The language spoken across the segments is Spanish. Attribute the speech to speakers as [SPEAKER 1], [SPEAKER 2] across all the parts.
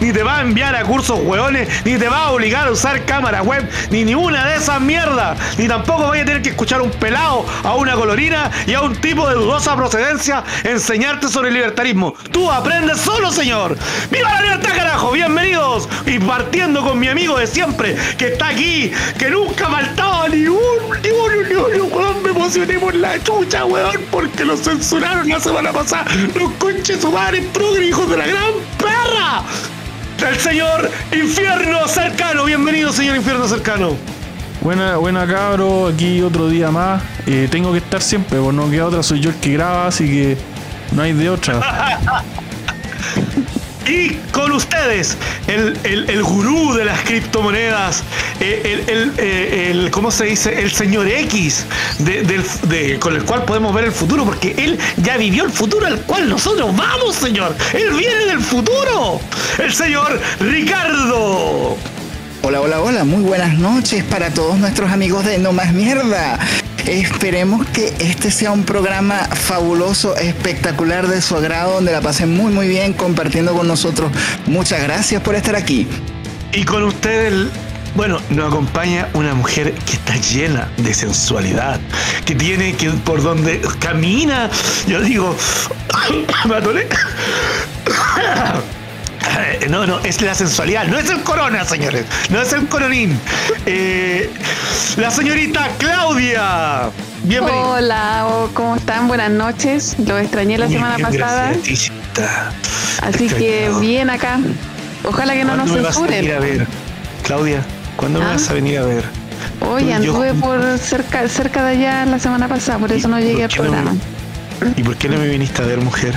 [SPEAKER 1] ni te va a enviar a cursos hueones, ni te va a obligar a usar cámara web, ni ninguna de esas mierdas. Ni tampoco voy a tener que escuchar un pelado, a una colorina y a un tipo de dudosa procedencia enseñarte sobre el libertarismo. Tú aprendes solo, señor. ¡Viva la libertad, carajo! Bienvenidos. Y partiendo con mi amigo de siempre, que está aquí, que nunca faltaba ni un, ni un, ni un, ni un. Me emocioné por la chucha, weón, porque lo censuraron la semana pasada. Los conches su madre, progre, hijos de la gran perra. El señor Infierno Cercano. Bienvenido, señor Infierno Cercano.
[SPEAKER 2] Buena, buena cabro, aquí otro día más. Eh, tengo que estar siempre, pues no queda otra, soy yo el que graba, así que no hay de otra.
[SPEAKER 1] Y con ustedes, el, el, el gurú de las criptomonedas, eh, el, eh, el- ¿cómo se dice? El señor X, de- del- de- con el cual podemos ver el futuro, porque él ya vivió el futuro al cual nosotros vamos, señor. Él viene del futuro. El señor Ricardo.
[SPEAKER 3] Hola, hola, hola, muy buenas noches para todos nuestros amigos de No Más Mierda. Esperemos que este sea un programa fabuloso, espectacular de su agrado, donde la pasen muy, muy bien compartiendo con nosotros. Muchas gracias por estar aquí.
[SPEAKER 1] Y con ustedes, bueno, nos acompaña una mujer que está llena de sensualidad, que tiene que por donde camina, yo digo, me. No, no, es la sensualidad, no es el corona, señores, no es el coronín. Eh, la señorita Claudia, bienvenida.
[SPEAKER 4] Hola, oh, ¿cómo están? Buenas noches. Lo extrañé la
[SPEAKER 1] Bien,
[SPEAKER 4] semana
[SPEAKER 1] bien,
[SPEAKER 4] pasada,
[SPEAKER 1] gracias,
[SPEAKER 4] así que bien acá. Ojalá que no nos
[SPEAKER 1] ¿Cuándo me vas a venir a ver? Claudia, ¿cuándo me
[SPEAKER 4] ¿Ah?
[SPEAKER 1] vas a venir a ver?
[SPEAKER 4] Hoy
[SPEAKER 1] Yo-
[SPEAKER 4] anduve por cerca, cerca de allá la semana pasada, por eso no
[SPEAKER 1] ¿Y
[SPEAKER 4] llegué al
[SPEAKER 1] qué no me-
[SPEAKER 4] programa.
[SPEAKER 1] ¿Y por qué no me viniste a ver, mujer?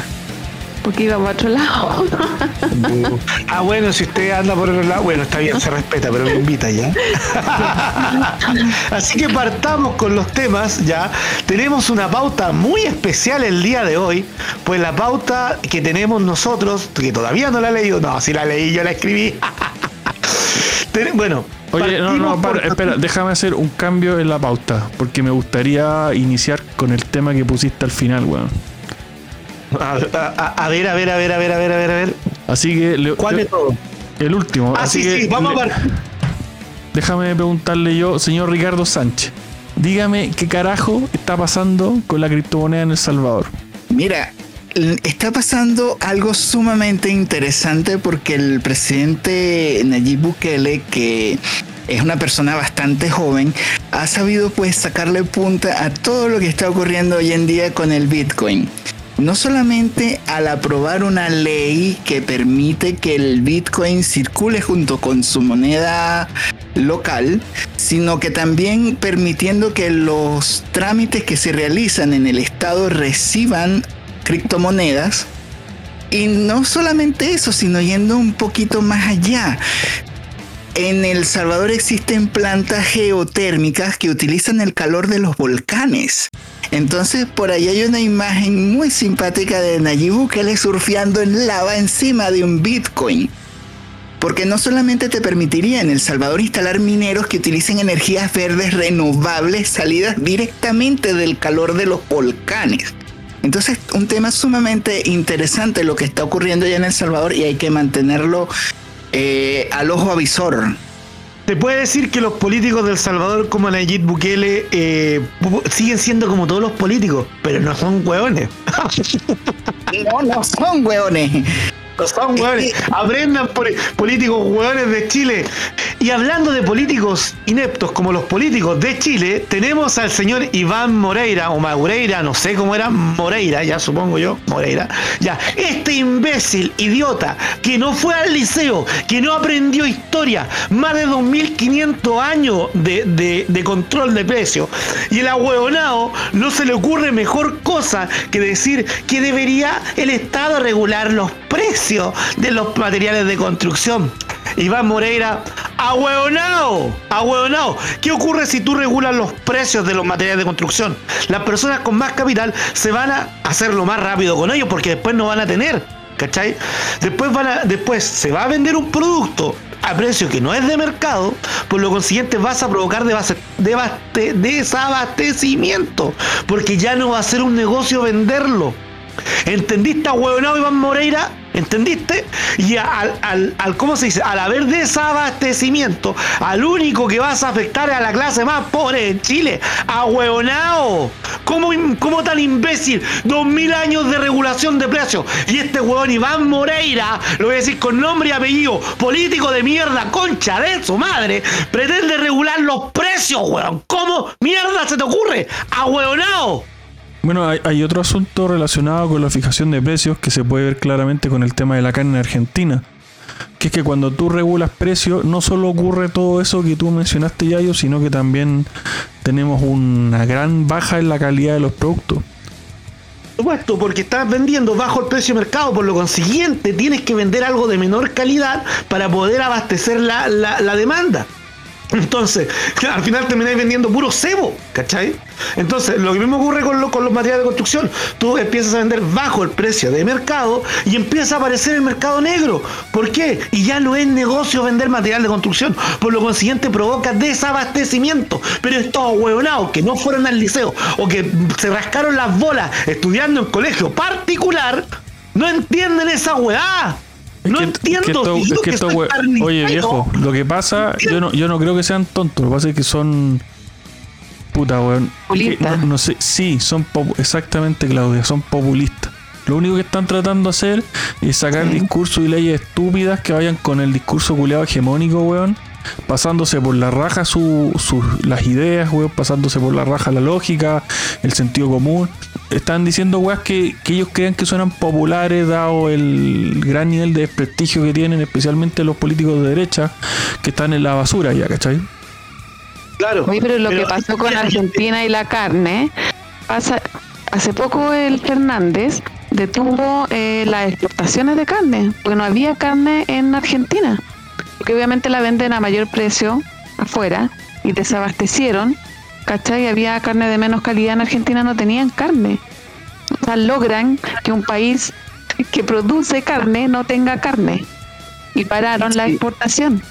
[SPEAKER 4] Porque iba para otro lado.
[SPEAKER 1] Ah, bueno, si usted anda por otro lado, bueno, está bien, se respeta, pero me invita ya. Así que partamos con los temas ya. Tenemos una pauta muy especial el día de hoy, pues la pauta que tenemos nosotros, que todavía no la he leído, no, si la leí, yo la escribí. Bueno,
[SPEAKER 2] Oye, no, no,
[SPEAKER 1] por-
[SPEAKER 2] espera, déjame hacer un cambio en la pauta, porque me gustaría iniciar con el tema que pusiste al final, weón.
[SPEAKER 1] A, a- a ver, a ver, a ver, a ver, a ver, a ver, a ver.
[SPEAKER 2] Así que le-
[SPEAKER 1] ¿Cuál de
[SPEAKER 2] le-
[SPEAKER 1] todo?
[SPEAKER 2] el último.
[SPEAKER 1] Ah,
[SPEAKER 2] así
[SPEAKER 1] sí,
[SPEAKER 2] que
[SPEAKER 1] sí, vamos
[SPEAKER 2] le-
[SPEAKER 1] a partir.
[SPEAKER 2] Déjame preguntarle yo, señor Ricardo Sánchez, dígame qué carajo está pasando con la criptomoneda en El Salvador.
[SPEAKER 3] Mira, está pasando algo sumamente interesante porque el presidente Nayib Bukele, que es una persona bastante joven, ha sabido pues sacarle punta a todo lo que está ocurriendo hoy en día con el Bitcoin. No solamente al aprobar una ley que permite que el Bitcoin circule junto con su moneda local, sino que también permitiendo que los trámites que se realizan en el Estado reciban criptomonedas. Y no solamente eso, sino yendo un poquito más allá. En El Salvador existen plantas geotérmicas que utilizan el calor de los volcanes. Entonces por ahí hay una imagen muy simpática de Nayib Bukele surfeando en lava encima de un Bitcoin. Porque no solamente te permitiría en El Salvador instalar mineros que utilicen energías verdes renovables salidas directamente del calor de los volcanes. Entonces, un tema sumamente interesante lo que está ocurriendo ya en El Salvador y hay que mantenerlo eh, al ojo avisor.
[SPEAKER 1] ¿Te puede decir que los políticos del Salvador como Nayib Bukele eh, siguen siendo como todos los políticos, pero no son hueones?
[SPEAKER 3] No, no son hueones.
[SPEAKER 1] No son hueones. Aprendan por políticos hueones de Chile. Y hablando de políticos ineptos como los políticos de Chile, tenemos al señor Iván Moreira, o Maureira, no sé cómo era, Moreira, ya supongo yo, Moreira. Ya, este imbécil, idiota, que no fue al liceo, que no aprendió historia, más de 2.500 años de, de- de control de precios. Y el ahueonado no se le ocurre mejor cosa que decir que debería el Estado regular los precios de los materiales de construcción. Iván Moreira, ahueonao, ahueonao. ¿Qué ocurre si tú regulas los precios de los materiales de construcción? Las personas con más capital se van a hacerlo más rápido con ellos porque después no van a tener, ¿cachai? Después, van a, después se va a vender un producto a precio que no es de mercado, por lo consiguiente vas a provocar desabastecimiento, porque ya no va a ser un negocio venderlo. ¿Entendiste, huevonao Iván Moreira? ¿Entendiste? Y al, al, al, ¿cómo se dice? Al haber desabastecimiento, al único que vas a afectar a la clase más pobre de Chile. ¡Ahueonao! ¿Cómo, ¿Cómo tan imbécil? Dos mil años de regulación de precios. Y este huevón Iván Moreira, lo voy a decir con nombre y apellido, político de mierda, concha de su madre, pretende regular los precios, weón. ¿Cómo mierda se te ocurre? ¡Ahueonao!
[SPEAKER 2] Bueno, hay, otro asunto relacionado con la fijación de precios que se puede ver claramente con el tema de la carne en Argentina. Que es que cuando tú regulas precios, no solo ocurre todo eso que tú mencionaste, Yayo, sino que también tenemos una gran baja en la calidad de los productos.
[SPEAKER 1] Supuesto, porque estás vendiendo bajo el precio de mercado, por lo consiguiente tienes que vender algo de menor calidad para poder abastecer la, la, la demanda. Entonces, al final termináis vendiendo puro cebo, ¿cachai? Entonces, lo que mismo ocurre con, lo, con, los materiales de construcción. Tú empiezas a vender bajo el precio de mercado y empieza a aparecer el mercado negro. ¿Por qué? Y ya no es negocio vender material de construcción. Por lo consiguiente, provoca desabastecimiento. Pero estos huevonados que no fueron al liceo o que se rascaron las bolas estudiando en colegio particular, no entienden esa hueá.
[SPEAKER 2] Es
[SPEAKER 1] no
[SPEAKER 2] que,
[SPEAKER 1] entiendo.
[SPEAKER 2] Es que esto,
[SPEAKER 1] si
[SPEAKER 2] es que esto, oye, viejo, lo que pasa, yo no, yo no creo que sean tontos. Lo que pasa es que son. Puta, weón.
[SPEAKER 4] Populistas.
[SPEAKER 2] No, no, sé, sí, son exactamente, Claudia, son populistas. Lo único que están tratando de hacer es sacar sí. discursos y leyes estúpidas que vayan con el discurso culeado hegemónico, weón. Pasándose por la raja su, su, las ideas, weón. Pasándose por la raja la lógica, el sentido común están diciendo weas que, que, ellos crean que suenan populares dado el gran nivel de desprestigio que tienen, especialmente los políticos de derecha que están en la basura ya, ¿cachai?
[SPEAKER 1] Claro.
[SPEAKER 4] Oye, pero lo pero, que pasó con Argentina y la carne, pasa, hace poco el Fernández detuvo eh, las exportaciones de carne, porque no había carne en Argentina, porque obviamente la venden a mayor precio afuera y desabastecieron ¿cachai? Había carne de menos calidad en Argentina, no tenían carne. O sea, logran que un país que produce carne no tenga carne. Y pararon sí. la exportación.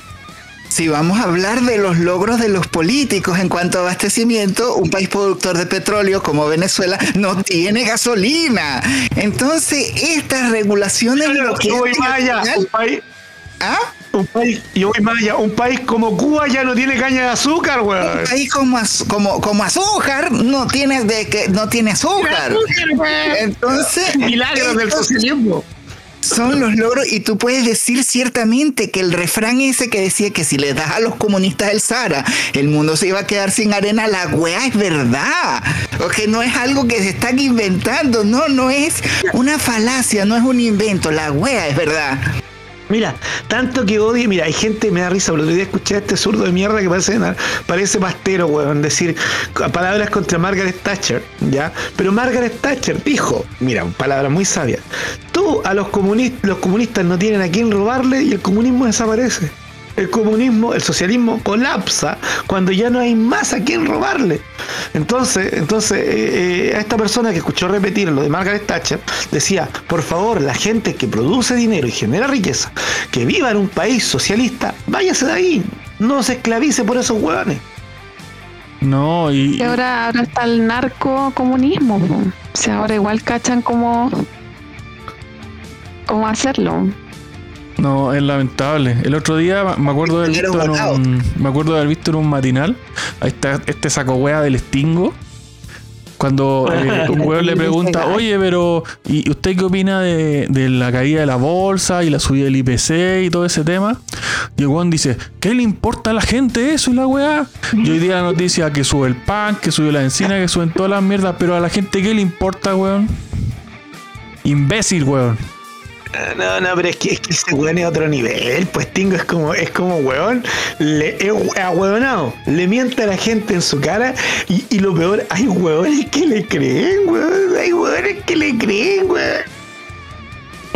[SPEAKER 3] Si vamos a hablar de los logros de los políticos en cuanto a abastecimiento, un país productor de petróleo como Venezuela no tiene gasolina. Entonces, estas regulaciones...
[SPEAKER 1] Pero,
[SPEAKER 3] lo que
[SPEAKER 1] vaya, un país...
[SPEAKER 3] ¿Ah?
[SPEAKER 1] Un país, y allá, un país como Cuba ya no tiene caña de azúcar, weón.
[SPEAKER 3] Un país como, como, como azúcar no tiene de que no tiene azúcar. Entonces,
[SPEAKER 1] milagros del socialismo.
[SPEAKER 3] Son los logros y tú puedes decir ciertamente que el refrán ese que decía que si le das a los comunistas el Sahara, el mundo se iba a quedar sin arena, la weá es verdad. O que no es algo que se están inventando, no, no es una falacia, no es un invento, la weá es verdad.
[SPEAKER 1] Mira, tanto que odio, mira, hay gente, me da risa, pero otro día escuché a este zurdo de mierda que parece, parece pastero, weón, decir palabras contra Margaret Thatcher, ¿ya? Pero Margaret Thatcher dijo, mira, palabra muy sabia, tú a los comunistas, los comunistas no tienen a quién robarle y el comunismo desaparece. El comunismo, el socialismo colapsa cuando ya no hay más a quien robarle. Entonces, entonces eh, eh, a esta persona que escuchó repetir lo de Margaret Thatcher decía, por favor, la gente que produce dinero y genera riqueza, que viva en un país socialista, váyase de ahí, no se esclavice por esos hueones.
[SPEAKER 2] No, y,
[SPEAKER 4] y ahora, ahora está el narcocomunismo. O sea, ahora igual cachan cómo, cómo hacerlo.
[SPEAKER 2] No, es lamentable. El otro día me acuerdo de haber visto en un, me acuerdo de haber visto en un matinal. Ahí está este saco wea del Stingo. Cuando eh, un weón le pregunta, oye, pero ¿y usted qué opina de, de, la caída de la bolsa y la subida del IPC y todo ese tema? Y el weón dice, ¿qué le importa a la gente eso y la weá? Y hoy día la noticia que sube el pan, que sube la encina, que suben todas las mierdas, pero a la gente ¿qué le importa, weón? Imbécil, weón.
[SPEAKER 1] No, no, pero es que, es que ese weón es otro nivel. Pues Tingo es como, es como weón, le, es ahueonado. Le miente a la gente en su cara y, lo peor, hay weones que le creen, weón. Hay weones que le creen, weón.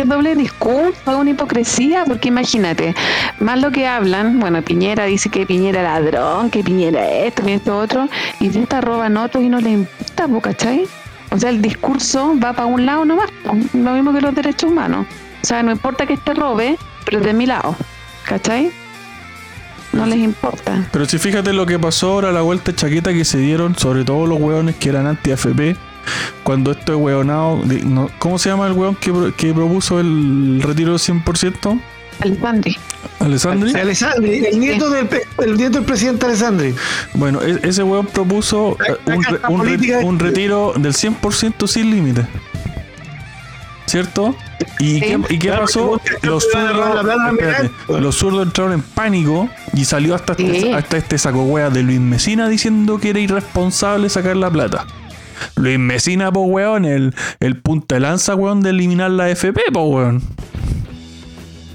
[SPEAKER 4] Doble discurso, es una hipocresía, porque imagínate, más lo que hablan, bueno, Piñera dice que Piñera ladrón, que Piñera esto, que esto otro, y de esta roban otros y no le importa, ¿cachai? O sea, el discurso va para un lado nomás, lo mismo que los derechos humanos. O sea, no importa que este robe, pero es de mi lado. ¿Cachai? No les importa.
[SPEAKER 2] Pero si fíjate lo que pasó ahora, la vuelta chaqueta que se dieron, sobre todo los hueones que eran anti-AFP, cuando esto es weonado, ¿cómo se llama el weón que, que propuso el retiro del 100%?
[SPEAKER 4] Alessandri.
[SPEAKER 2] ¿Alessandri?
[SPEAKER 1] Alessandri, el nieto, del, el nieto del presidente Alessandri.
[SPEAKER 2] Bueno, e, ese weón propuso eh, un, un, retiro del 100% sin límite. ¿Cierto? ¿Y qué, ¿y qué pasó? Los zurdos, los zurdos entraron en pánico y salió hasta, este, hasta este saco wea de Luis Mesina diciendo que era irresponsable sacar la plata. Luis Mesina, po weón, el, el punta de lanza, weón, de eliminar la FP, po weón.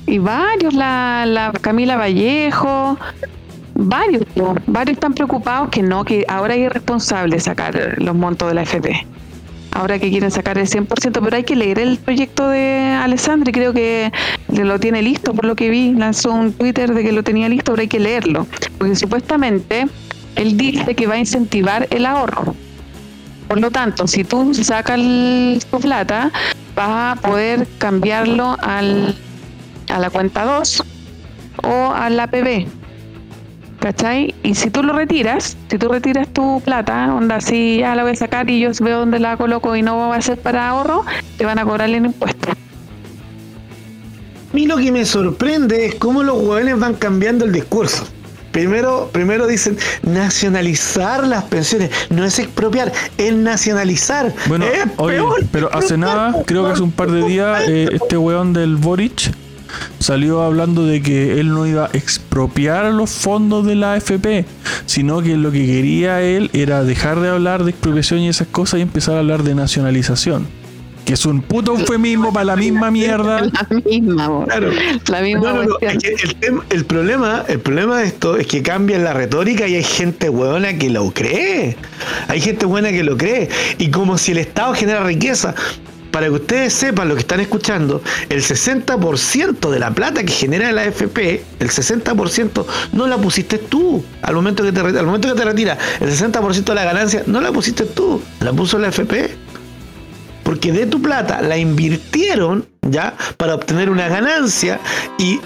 [SPEAKER 4] Y varios, la, la Camila Vallejo, varios, varios están preocupados que no, que ahora es irresponsable sacar los montos de la FP. Ahora que quieren sacar el 100%, pero hay que leer el proyecto de Alessandri, creo que lo tiene listo, por lo que vi, lanzó un Twitter de que lo tenía listo, pero hay que leerlo, porque supuestamente él dice que va a incentivar el ahorro. Por lo tanto, si tú sacas tu plata, vas a poder cambiarlo al, a la cuenta 2 o a la PB. ¿Cachai? Y si tú lo retiras, si tú retiras tu plata, onda, si ya la voy a sacar y yo veo dónde la coloco y no va a ser para ahorro, te van a cobrar el impuesto.
[SPEAKER 1] A mí lo que me sorprende es cómo los jóvenes van cambiando el discurso. Primero, primero dicen nacionalizar las pensiones, no es expropiar, es nacionalizar.
[SPEAKER 2] Bueno, oye, pero hace nada, creo que hace un par de días, eh, este weón del Boric salió hablando de que él no iba a expropiar los fondos de la AFP, sino que lo que quería él era dejar de hablar de expropiación y esas cosas y empezar a hablar de nacionalización que es un puto eufemismo para la misma mierda.
[SPEAKER 4] La misma, claro. La misma
[SPEAKER 1] el, problema, el problema de esto es que cambia la retórica y hay gente buena que lo cree. Hay gente buena que lo cree. Y como si el Estado genera riqueza. Para que ustedes sepan lo que están escuchando, el 60% de la plata que genera la AFP, el 60% no la pusiste tú. Al momento que te, al momento que te retiras, el 60% de la ganancia no la pusiste tú, la puso la AFP porque de tu plata la invirtieron ya para obtener una ganancia y,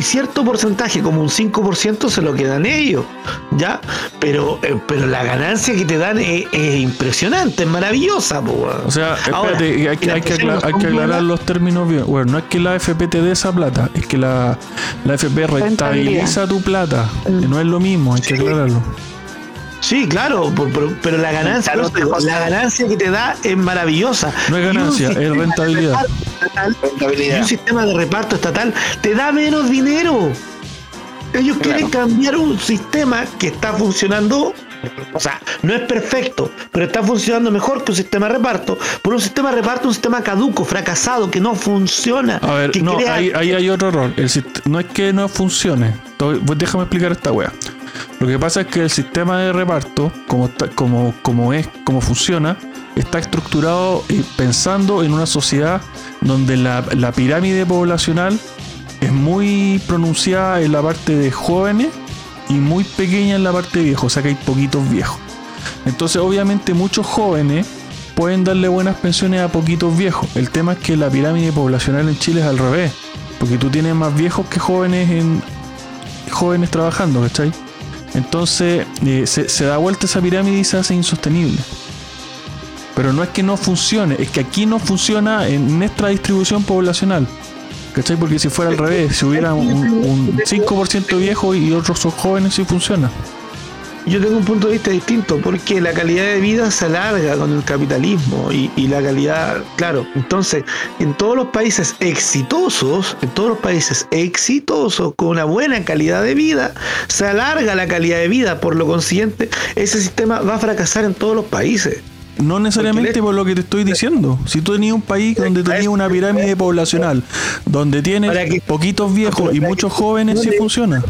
[SPEAKER 1] cierto porcentaje, como un 5%, se lo quedan ellos, ya, pero, eh, pero la ganancia que te dan es, impresionante, es maravillosa.
[SPEAKER 2] O sea, espérate, hay, que, aclarar los términos bien. Bueno, no es que la FP te dé esa plata, es que la, la FP rentabiliza tu plata, no es lo mismo, hay que aclararlo.
[SPEAKER 1] Sí, claro, pero, la ganancia, la ganancia que te da es maravillosa.
[SPEAKER 2] No es ganancia, es rentabilidad.
[SPEAKER 1] Y un sistema de reparto estatal te da menos dinero. Ellos quieren cambiar un sistema que está funcionando, o sea, no es perfecto, pero está funcionando mejor que un sistema de reparto, por un sistema de reparto, un sistema caduco, fracasado, que no funciona.
[SPEAKER 2] A ver, no, ahí, hay otro error. no es que no funcione. Déjame explicar esta wea. Lo que pasa es que el sistema de reparto, como, como, es, como funciona, está estructurado eh, pensando en una sociedad donde la, pirámide poblacional es muy pronunciada en la parte de jóvenes y muy pequeña en la parte de viejos, o sea que hay poquitos viejos. Entonces obviamente muchos jóvenes pueden darle buenas pensiones a poquitos viejos. El tema es que la pirámide poblacional en Chile es al revés, porque tú tienes más viejos que jóvenes en jóvenes trabajando, ¿cachai? Entonces eh, se, da vuelta esa pirámide y se hace insostenible. Pero no es que no funcione, es que aquí no funciona en nuestra distribución poblacional. ¿Cachai? Porque si fuera al revés, si hubiera un, un 5% viejo y otros son jóvenes, sí funciona
[SPEAKER 1] yo tengo un punto de vista distinto, porque la calidad de vida se alarga con el capitalismo y, la calidad, claro, entonces, en todos los países exitosos, en todos los países exitosos, con una buena calidad de vida, se alarga la calidad de vida, por lo consiguiente, ese sistema va a fracasar en todos los países.
[SPEAKER 2] No necesariamente por lo que te estoy diciendo. Si tú tenías un país donde tenías una pirámide poblacional, donde tienes poquitos viejos y muchos jóvenes, sí funciona.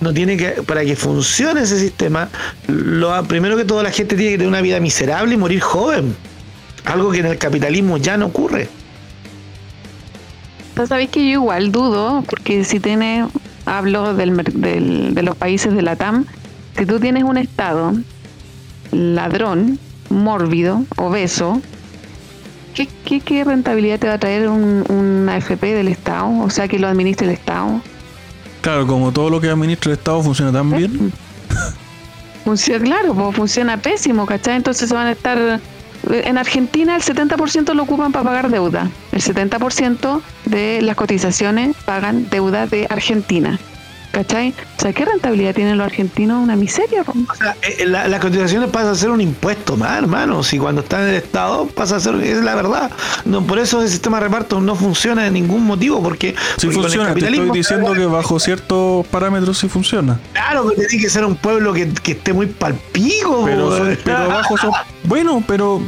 [SPEAKER 1] No tiene que, para que funcione ese sistema, lo primero que toda la gente tiene que tener una vida miserable y morir joven. Algo que en el capitalismo ya no ocurre.
[SPEAKER 4] Sabéis que yo igual dudo, porque si tienes, hablo del, de los países de la TAM, si tú tienes un Estado ladrón, mórbido, obeso, ¿qué, qué, rentabilidad te va a traer un, AFP del Estado? O sea, que lo administre el Estado.
[SPEAKER 2] Claro, como todo lo que administra el Estado funciona tan bien.
[SPEAKER 4] Funciona, claro, pues funciona pésimo, ¿cachai? Entonces se van a estar en Argentina el 70% lo ocupan para pagar deuda. El 70% de las cotizaciones pagan deuda de Argentina. ¿Cachai? O sea, ¿qué rentabilidad tienen los argentinos? Una miseria. O
[SPEAKER 1] sea, eh, la, las cotizaciones pasan a ser un impuesto más, hermano. Si cuando está en el Estado pasa a ser, es la verdad. No, por eso el sistema de reparto no funciona de ningún motivo, porque...
[SPEAKER 2] Sí funciona, te estoy diciendo que bajo ciertos parámetros sí funciona.
[SPEAKER 1] Claro que tiene que ser un pueblo que, esté muy palpigo.
[SPEAKER 2] Pero, pero bajo son, Bueno, pero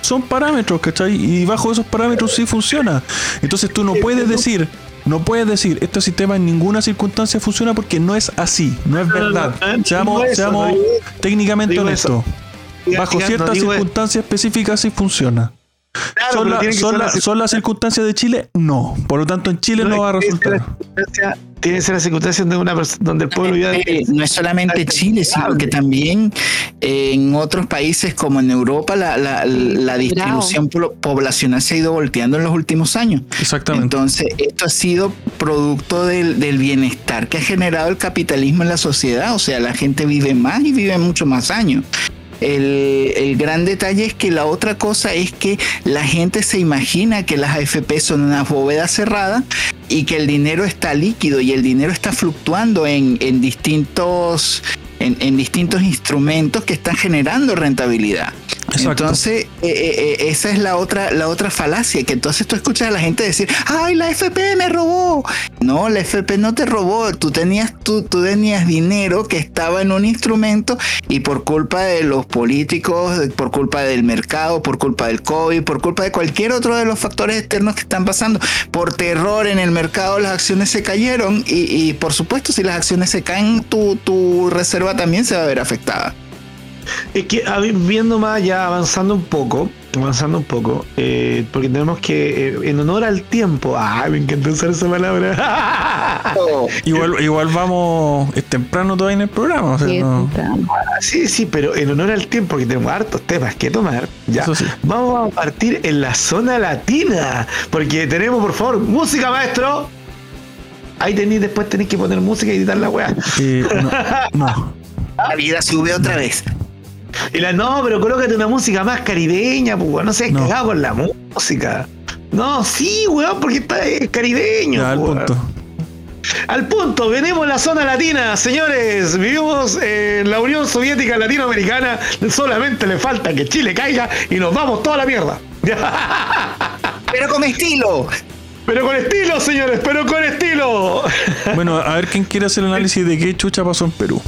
[SPEAKER 2] son parámetros, ¿cachai? Y bajo esos parámetros sí funciona. Entonces tú no puedes decir no puedes decir, este sistema en ninguna circunstancia funciona porque no es así, no es verdad. Seamos, técnicamente honestos. Bajo ciertas circunstancias específicas sí funciona. ¿Son, las circunstancias de Chile? No. Por lo tanto, en Chile no, va a resultar.
[SPEAKER 1] Tiene que ser la circunstancia donde, una donde el pueblo vive.
[SPEAKER 3] Eh, no es solamente Chile, sino que también eh, en otros países como en Europa la, la, la distribución poblacional se ha ido volteando en los últimos años.
[SPEAKER 2] Exactamente.
[SPEAKER 3] Entonces, esto ha sido producto del, del bienestar que ha generado el capitalismo en la sociedad. O sea, la gente vive más y vive mucho más años. El, gran detalle es que la otra cosa es que la gente se imagina que las AFP son una bóveda cerrada y que el dinero está líquido y el dinero está fluctuando en, en distintos en, distintos instrumentos que están generando rentabilidad. Entonces, eh, eh, eh, esa es la otra, la otra falacia, que entonces tú escuchas a la gente decir, ay, la FP me robó. No, la FP no te robó, tú tenías, tú, tú tenías dinero que estaba en un instrumento y por culpa de los políticos, por culpa del mercado, por culpa del COVID, por culpa de cualquier otro de los factores externos que están pasando, por terror en el mercado las acciones se cayeron y, por supuesto si las acciones se caen, tu, tu reserva también se va a ver afectada.
[SPEAKER 1] Es que viendo más ya avanzando un poco, avanzando un poco, eh, porque tenemos que, eh, en honor al tiempo, ay, me encanta usar esa palabra.
[SPEAKER 2] igual, igual vamos, es temprano todavía en el programa.
[SPEAKER 1] sí, sí, pero en honor al tiempo, que tenemos hartos temas que tomar, ya, vamos a partir en la zona latina, porque tenemos, por favor, música, maestro. Ahí tenéis, después tenéis que poner música y editar la weá.
[SPEAKER 3] Eh, no. La vida sube otra vez.
[SPEAKER 1] Y la, no, pero colócate una música más caribeña, pues, no seas cagado con la música. No, sí, weón, porque está caribeño.
[SPEAKER 2] al punto.
[SPEAKER 1] Al punto, venimos a la zona latina, señores. Vivimos en la Unión Soviética Latinoamericana. Solamente le falta que Chile caiga y nos vamos toda la mierda.
[SPEAKER 3] Pero con estilo.
[SPEAKER 1] Pero con estilo, señores, pero con estilo.
[SPEAKER 2] Bueno, a ver quién quiere hacer el análisis de qué chucha pasó en Perú.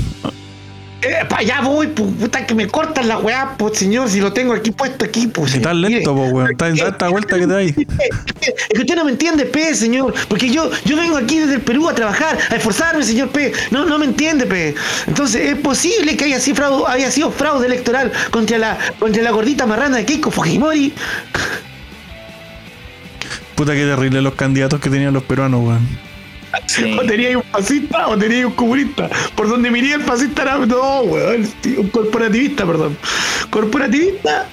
[SPEAKER 1] Eh, para allá voy, puta, que me cortan la weá, pues señor, si lo tengo aquí puesto aquí, pues.
[SPEAKER 2] Estás lento, pues, weón. Estás en esta vuelta que te hay.
[SPEAKER 1] Es que usted no me entiende, P, señor. Porque yo, yo vengo aquí desde el Perú a trabajar, a esforzarme, señor P. No, no me entiende, P. Entonces, es posible que haya sido fraude, haya sido fraude electoral contra la, contra la gordita marrana de Keiko Fujimori.
[SPEAKER 2] Puta que terrible los candidatos que tenían los peruanos, weón.
[SPEAKER 1] O tenía un fascista o tenía un comunista. Por donde miré el fascista era. No, weón. Un corporativista, perdón. Corporativista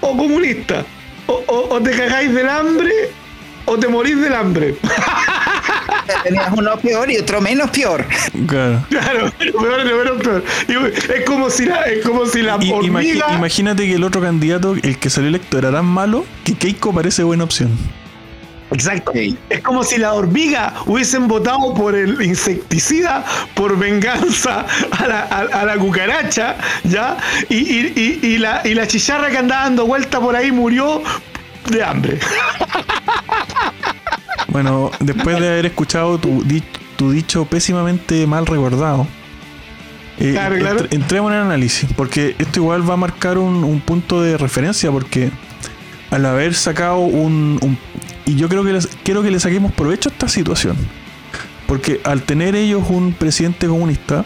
[SPEAKER 1] o comunista. O, te cagáis del hambre o te morís del hambre.
[SPEAKER 3] Tenías uno peor y otro menos peor.
[SPEAKER 2] Claro.
[SPEAKER 1] Claro, peor y menos peor. Es como si la, es como si la
[SPEAKER 2] Imagínate que el otro candidato, el que salió electo, era tan malo que Keiko parece buena opción.
[SPEAKER 1] Exacto. Es como si la hormiga hubiesen votado por el insecticida, por venganza a la, a, la cucaracha, ¿ya? Y, y, y, la, y la chicharra que andaba dando vuelta por ahí murió de hambre.
[SPEAKER 2] Bueno, después de haber escuchado tu, tu dicho pésimamente mal recordado, eh, entremos en el análisis, porque esto igual va a marcar un, un punto de referencia, porque al haber sacado un, y yo creo que les, quiero que le saquemos provecho a esta situación. Porque al tener ellos un presidente comunista,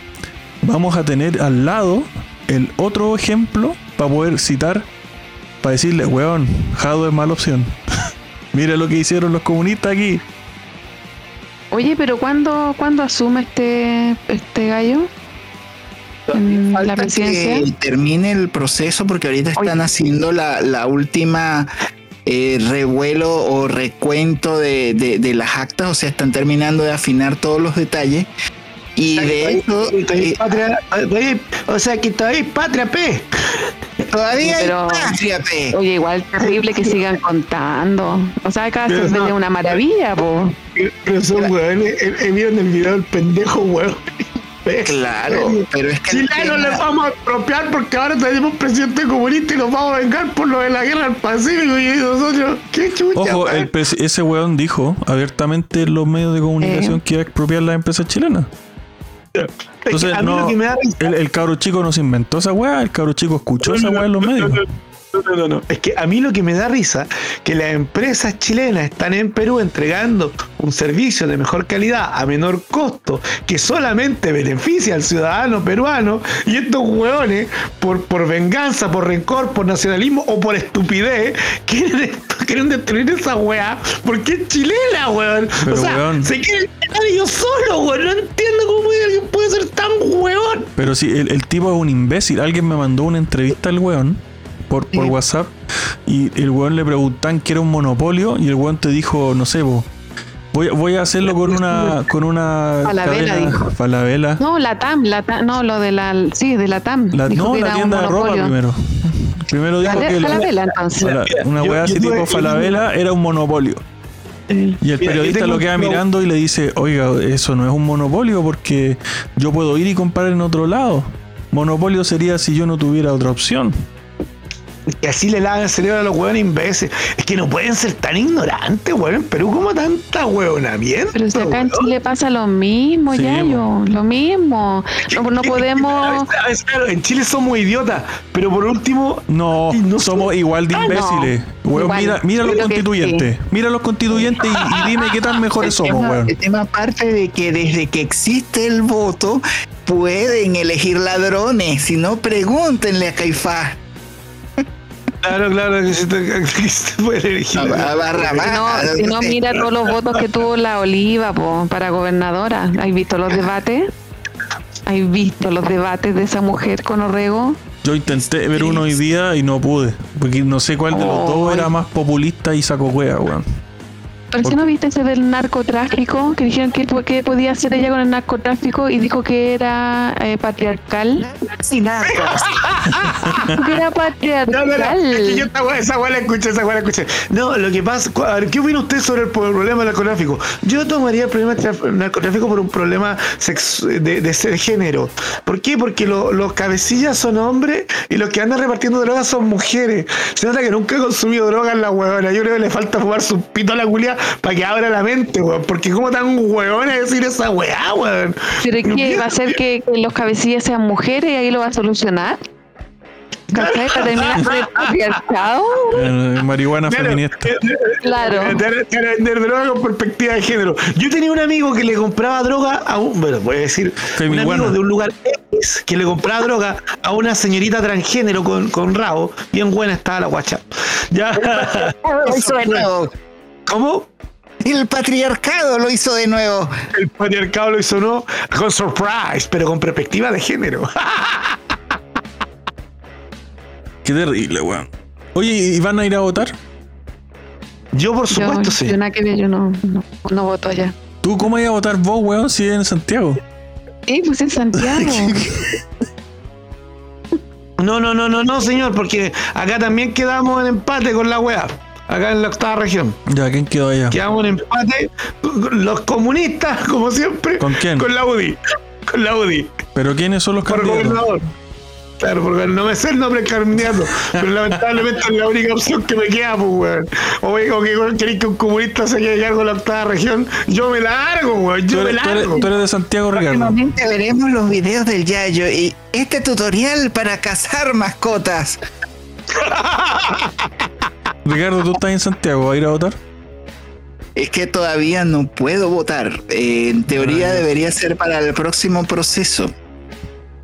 [SPEAKER 2] vamos a tener al lado el otro ejemplo para poder citar, para decirle, weón, Jado es mala opción. Mira lo que hicieron los comunistas aquí.
[SPEAKER 4] Oye, pero ¿cuándo, ¿cuándo asume este, este gallo?
[SPEAKER 3] En la presidencia. Que termine el proceso porque ahorita están haciendo la, la última eh, revuelo o recuento de, de, las actas, o sea, están terminando de afinar todos los detalles. Y de
[SPEAKER 1] eso. Eh, o sea, que todavía patria P.
[SPEAKER 3] Todavía
[SPEAKER 4] Pero-
[SPEAKER 3] hay patria, pe.
[SPEAKER 4] Oye, igual terrible que sigan contando. O sea, acá se
[SPEAKER 1] Pero
[SPEAKER 4] ve
[SPEAKER 1] no.
[SPEAKER 4] una maravilla, po.
[SPEAKER 1] Pero son weones. eh, eh, ¿Vieron el video del pendejo, weón?
[SPEAKER 3] Claro, pero es que tema-
[SPEAKER 1] les vamos a apropiar porque ahora tenemos un presidente comunista y nos vamos a vengar por lo de la guerra del Pacífico y nosotros, qué chucha.
[SPEAKER 2] Ojo, el ese weón dijo abiertamente en los medios de comunicación
[SPEAKER 4] Eh.
[SPEAKER 2] que iba a expropiar las empresas chilenas.
[SPEAKER 1] Es que
[SPEAKER 2] Entonces, no, el, el cabro chico no se inventó esa weá, el cabro chico escuchó esa weá en los medios.
[SPEAKER 1] No, no, no, no. Es que a mí lo que me da risa, que las empresas chilenas están en Perú entregando un servicio de mejor calidad a menor costo, que solamente beneficia al ciudadano peruano, y estos hueones, por, por venganza, por rencor, por nacionalismo o por estupidez, quieren, quieren destruir esa weá, porque es chilena, weón.
[SPEAKER 2] Pero,
[SPEAKER 1] o sea,
[SPEAKER 2] weón.
[SPEAKER 1] se quieren quedar ellos solos, weón. No entiendo cómo alguien puede ser tan hueón.
[SPEAKER 2] Pero si el, el tipo es un imbécil, alguien me mandó una entrevista al weón por, por
[SPEAKER 1] Sí.
[SPEAKER 2] WhatsApp y el weón le preguntan que era un monopolio y el weón te dijo, no sé, vos, voy, voy a hacerlo con una con una
[SPEAKER 4] Falabella, dijo.
[SPEAKER 2] Falabella.
[SPEAKER 4] No, la TAM, la TAM, no, lo de la, sí, de la TAM.
[SPEAKER 2] La-
[SPEAKER 4] Dijo
[SPEAKER 2] no,
[SPEAKER 4] que
[SPEAKER 2] la
[SPEAKER 4] era un
[SPEAKER 2] tienda de ropa primero. Primero dijo
[SPEAKER 4] La
[SPEAKER 2] que
[SPEAKER 4] Falabella, entonces.
[SPEAKER 2] Una
[SPEAKER 1] Yo-
[SPEAKER 2] weá
[SPEAKER 1] yo
[SPEAKER 2] así tipo Falabella era un monopolio. Y el
[SPEAKER 1] Mira, yo
[SPEAKER 2] periodista lo queda mirando y le dice, oiga, eso no es un monopolio porque yo puedo ir y comprar en otro lado. Monopolio sería si yo no tuviera otra opción.
[SPEAKER 1] Y así le lavan el cerebro a los hueones imbéciles. Es que no pueden ser tan ignorantes, weón. En Perú, como tanta hueonamiento.
[SPEAKER 4] Pero si acá en. Chile pasa lo mismo,
[SPEAKER 2] Sí,
[SPEAKER 4] Yayo, lo mismo. No, no podemos...
[SPEAKER 1] A veces, claro, en Chile somos idiotas, pero por último,
[SPEAKER 2] No,
[SPEAKER 1] no
[SPEAKER 2] somos
[SPEAKER 1] son-
[SPEAKER 2] igual de
[SPEAKER 4] Ah, no.
[SPEAKER 2] imbéciles. Weón,
[SPEAKER 4] Igual.
[SPEAKER 2] mira, mira los
[SPEAKER 4] que
[SPEAKER 2] constituyentes. Mira los constituyentes y, y dime qué tan mejores
[SPEAKER 3] el
[SPEAKER 2] somos,
[SPEAKER 3] tema,
[SPEAKER 2] weón.
[SPEAKER 3] el tema aparte de que desde que existe el voto pueden elegir ladrones, si no pregúntenle a Caifás.
[SPEAKER 1] Claro, claro, que se, te- que se puede elegir.
[SPEAKER 3] A, a Barrabás,
[SPEAKER 4] Si no, si no mira todos los votos que tuvo la Oliva po, para gobernadora. ¿Has visto los debates? ¿Has visto los debates de esa mujer con Orrego?
[SPEAKER 2] Yo intenté ver uno hoy día y no pude. Porque no sé cuál de los dos
[SPEAKER 4] Ay.
[SPEAKER 2] era más populista y saco wea, weón.
[SPEAKER 4] Si no viste ese del narcotráfico, que dijeron que, que podía hacer ella con el narcotráfico y dijo que era eh, patriarcal.
[SPEAKER 3] Sí, nada.
[SPEAKER 4] Dijo que era
[SPEAKER 1] No, no, no, es que yo
[SPEAKER 4] patriarcal.
[SPEAKER 1] weá- esa weá la escuché, esa weá la escuché. No, lo que pasa, a ver, ¿qué opina usted sobre el problema del narcotráfico? Yo tomaría el problema del narcotráfico por un problema de, de, de género. ¿Por qué? Porque lo- los cabecillas son hombres y los que andan repartiendo drogas son mujeres. Se nota que nunca he consumido droga en la huevona. Yo creo que le falta fumar su pito a la culia para que abra la mente, weón. Porque como tan huevona decir esa weá, weón.
[SPEAKER 4] ¿Pero
[SPEAKER 1] No
[SPEAKER 4] qué?
[SPEAKER 1] entiendo.
[SPEAKER 4] ¿Va a ser que, que los cabecillas sean mujeres y ahí lo va a solucionar?
[SPEAKER 2] Eh, marihuana
[SPEAKER 1] Claro,
[SPEAKER 2] feminista.
[SPEAKER 1] eh, eh,
[SPEAKER 4] Claro.
[SPEAKER 1] Te a- a vender droga con perspectiva de género. Yo tenía un amigo que le compraba droga a un. Bueno, voy a decir. Un amigo de un lugar X que le compraba droga a una señorita transgénero con, con rabo. Bien buena estaba la guacha. Ya.
[SPEAKER 3] Hizo de nuevo.
[SPEAKER 1] ¿Cómo?
[SPEAKER 3] El patriarcado lo hizo de nuevo.
[SPEAKER 1] El patriarcado lo hizo no con surprise, pero con perspectiva de género.
[SPEAKER 2] Qué terrible, weón. Oye, ¿y van a ir a votar?
[SPEAKER 1] Yo, por
[SPEAKER 4] Yo,
[SPEAKER 1] supuesto, sí.
[SPEAKER 4] yo nada que ver, yo no, no, no voto allá.
[SPEAKER 2] ¿Tú cómo vas a votar vos, weón, si es en Santiago?
[SPEAKER 4] Sí, pues en Santiago.
[SPEAKER 1] No, no, no, no, no, señor, porque acá también quedamos en empate con la wea. Acá en la octava región.
[SPEAKER 2] Ya, ¿quién quedó allá?
[SPEAKER 1] Quedamos en empate. Los comunistas, como siempre.
[SPEAKER 2] ¿Con quién?
[SPEAKER 1] Con la UDI. Con la UDI.
[SPEAKER 2] ¿Pero quiénes son los
[SPEAKER 1] Por
[SPEAKER 2] candidatos?
[SPEAKER 1] gobernador. Claro, porque no me sé el nombre del candidato. Pero lamentablemente es la única opción que me queda, pues, weón. O, o que queréis que un comunista se quede cargo de la octava región. Yo me largo, weón. Yo me
[SPEAKER 2] eres, tú eres-
[SPEAKER 1] largo.
[SPEAKER 2] tú eres de Santiago, Ricardo.
[SPEAKER 3] Próximamente veremos los videos del Yayo y este tutorial para cazar mascotas.
[SPEAKER 2] Ricardo, tú estás en Santiago, ¿vas a ir a votar?
[SPEAKER 3] Es que todavía no puedo votar. Eh, en teoría
[SPEAKER 2] Ah.
[SPEAKER 3] debería ser para el próximo proceso.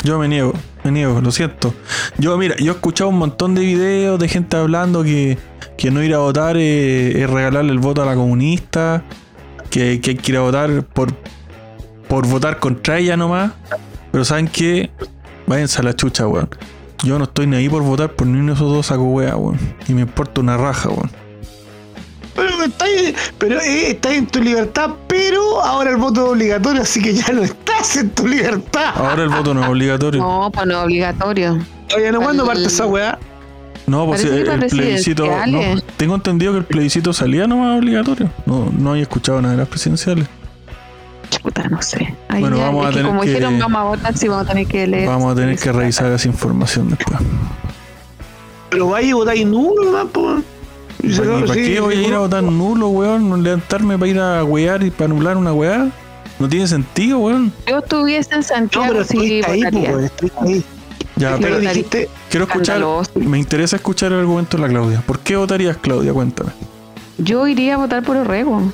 [SPEAKER 2] Yo me niego, me niego, lo siento. Yo, mira, yo he escuchado un montón de videos de gente hablando que, que no ir a votar es, es regalarle el voto a la comunista, que, que hay que ir a votar por, por votar contra ella nomás. Pero ¿saben qué? Váyanse a la chucha, weón. Yo no estoy ni ahí por votar por ni uno de esos dos saco wea, weón. Y me importa una raja, weón.
[SPEAKER 1] Pero estás pero, eh, estás en tu libertad, pero ahora el voto es obligatorio, así que ya no estás en tu libertad.
[SPEAKER 2] Ahora el voto no es obligatorio.
[SPEAKER 4] No, pues no es obligatorio.
[SPEAKER 1] Oye, ¿no cuándo parte esa weá?
[SPEAKER 2] No, pues
[SPEAKER 4] Parece
[SPEAKER 2] el, el plebiscito. no, tengo entendido que el plebiscito salía nomás obligatorio. No, no he escuchado nada de las presidenciales.
[SPEAKER 4] Puta, no sé. Ahí
[SPEAKER 2] Bueno,
[SPEAKER 4] ya-
[SPEAKER 2] vamos
[SPEAKER 4] es
[SPEAKER 2] a
[SPEAKER 4] que
[SPEAKER 2] tener
[SPEAKER 4] como
[SPEAKER 2] que-
[SPEAKER 4] dijeron, vamos a votar, sí, vamos a tener que leer.
[SPEAKER 2] Vamos a tener que revisar esa información después.
[SPEAKER 1] Pero vaya y nulo, nomás, po. Y
[SPEAKER 2] ¿Para,
[SPEAKER 1] acabó,
[SPEAKER 2] para
[SPEAKER 1] sí,
[SPEAKER 2] qué voy a ir a votar nulo, weón? Levantarme para ir a wear y para anular una weá. No tiene sentido, weón.
[SPEAKER 4] Yo estuviese en
[SPEAKER 1] No,
[SPEAKER 4] Santiago,
[SPEAKER 1] pero
[SPEAKER 4] sí,
[SPEAKER 1] estuviste ahí, weón, ahí.
[SPEAKER 2] Ya, pero
[SPEAKER 1] dijiste,
[SPEAKER 2] quiero escuchar. Me interesa escuchar el argumento de la Claudia. ¿Por qué votarías, Claudia? Cuéntame.
[SPEAKER 4] Yo iría a votar por Orrego.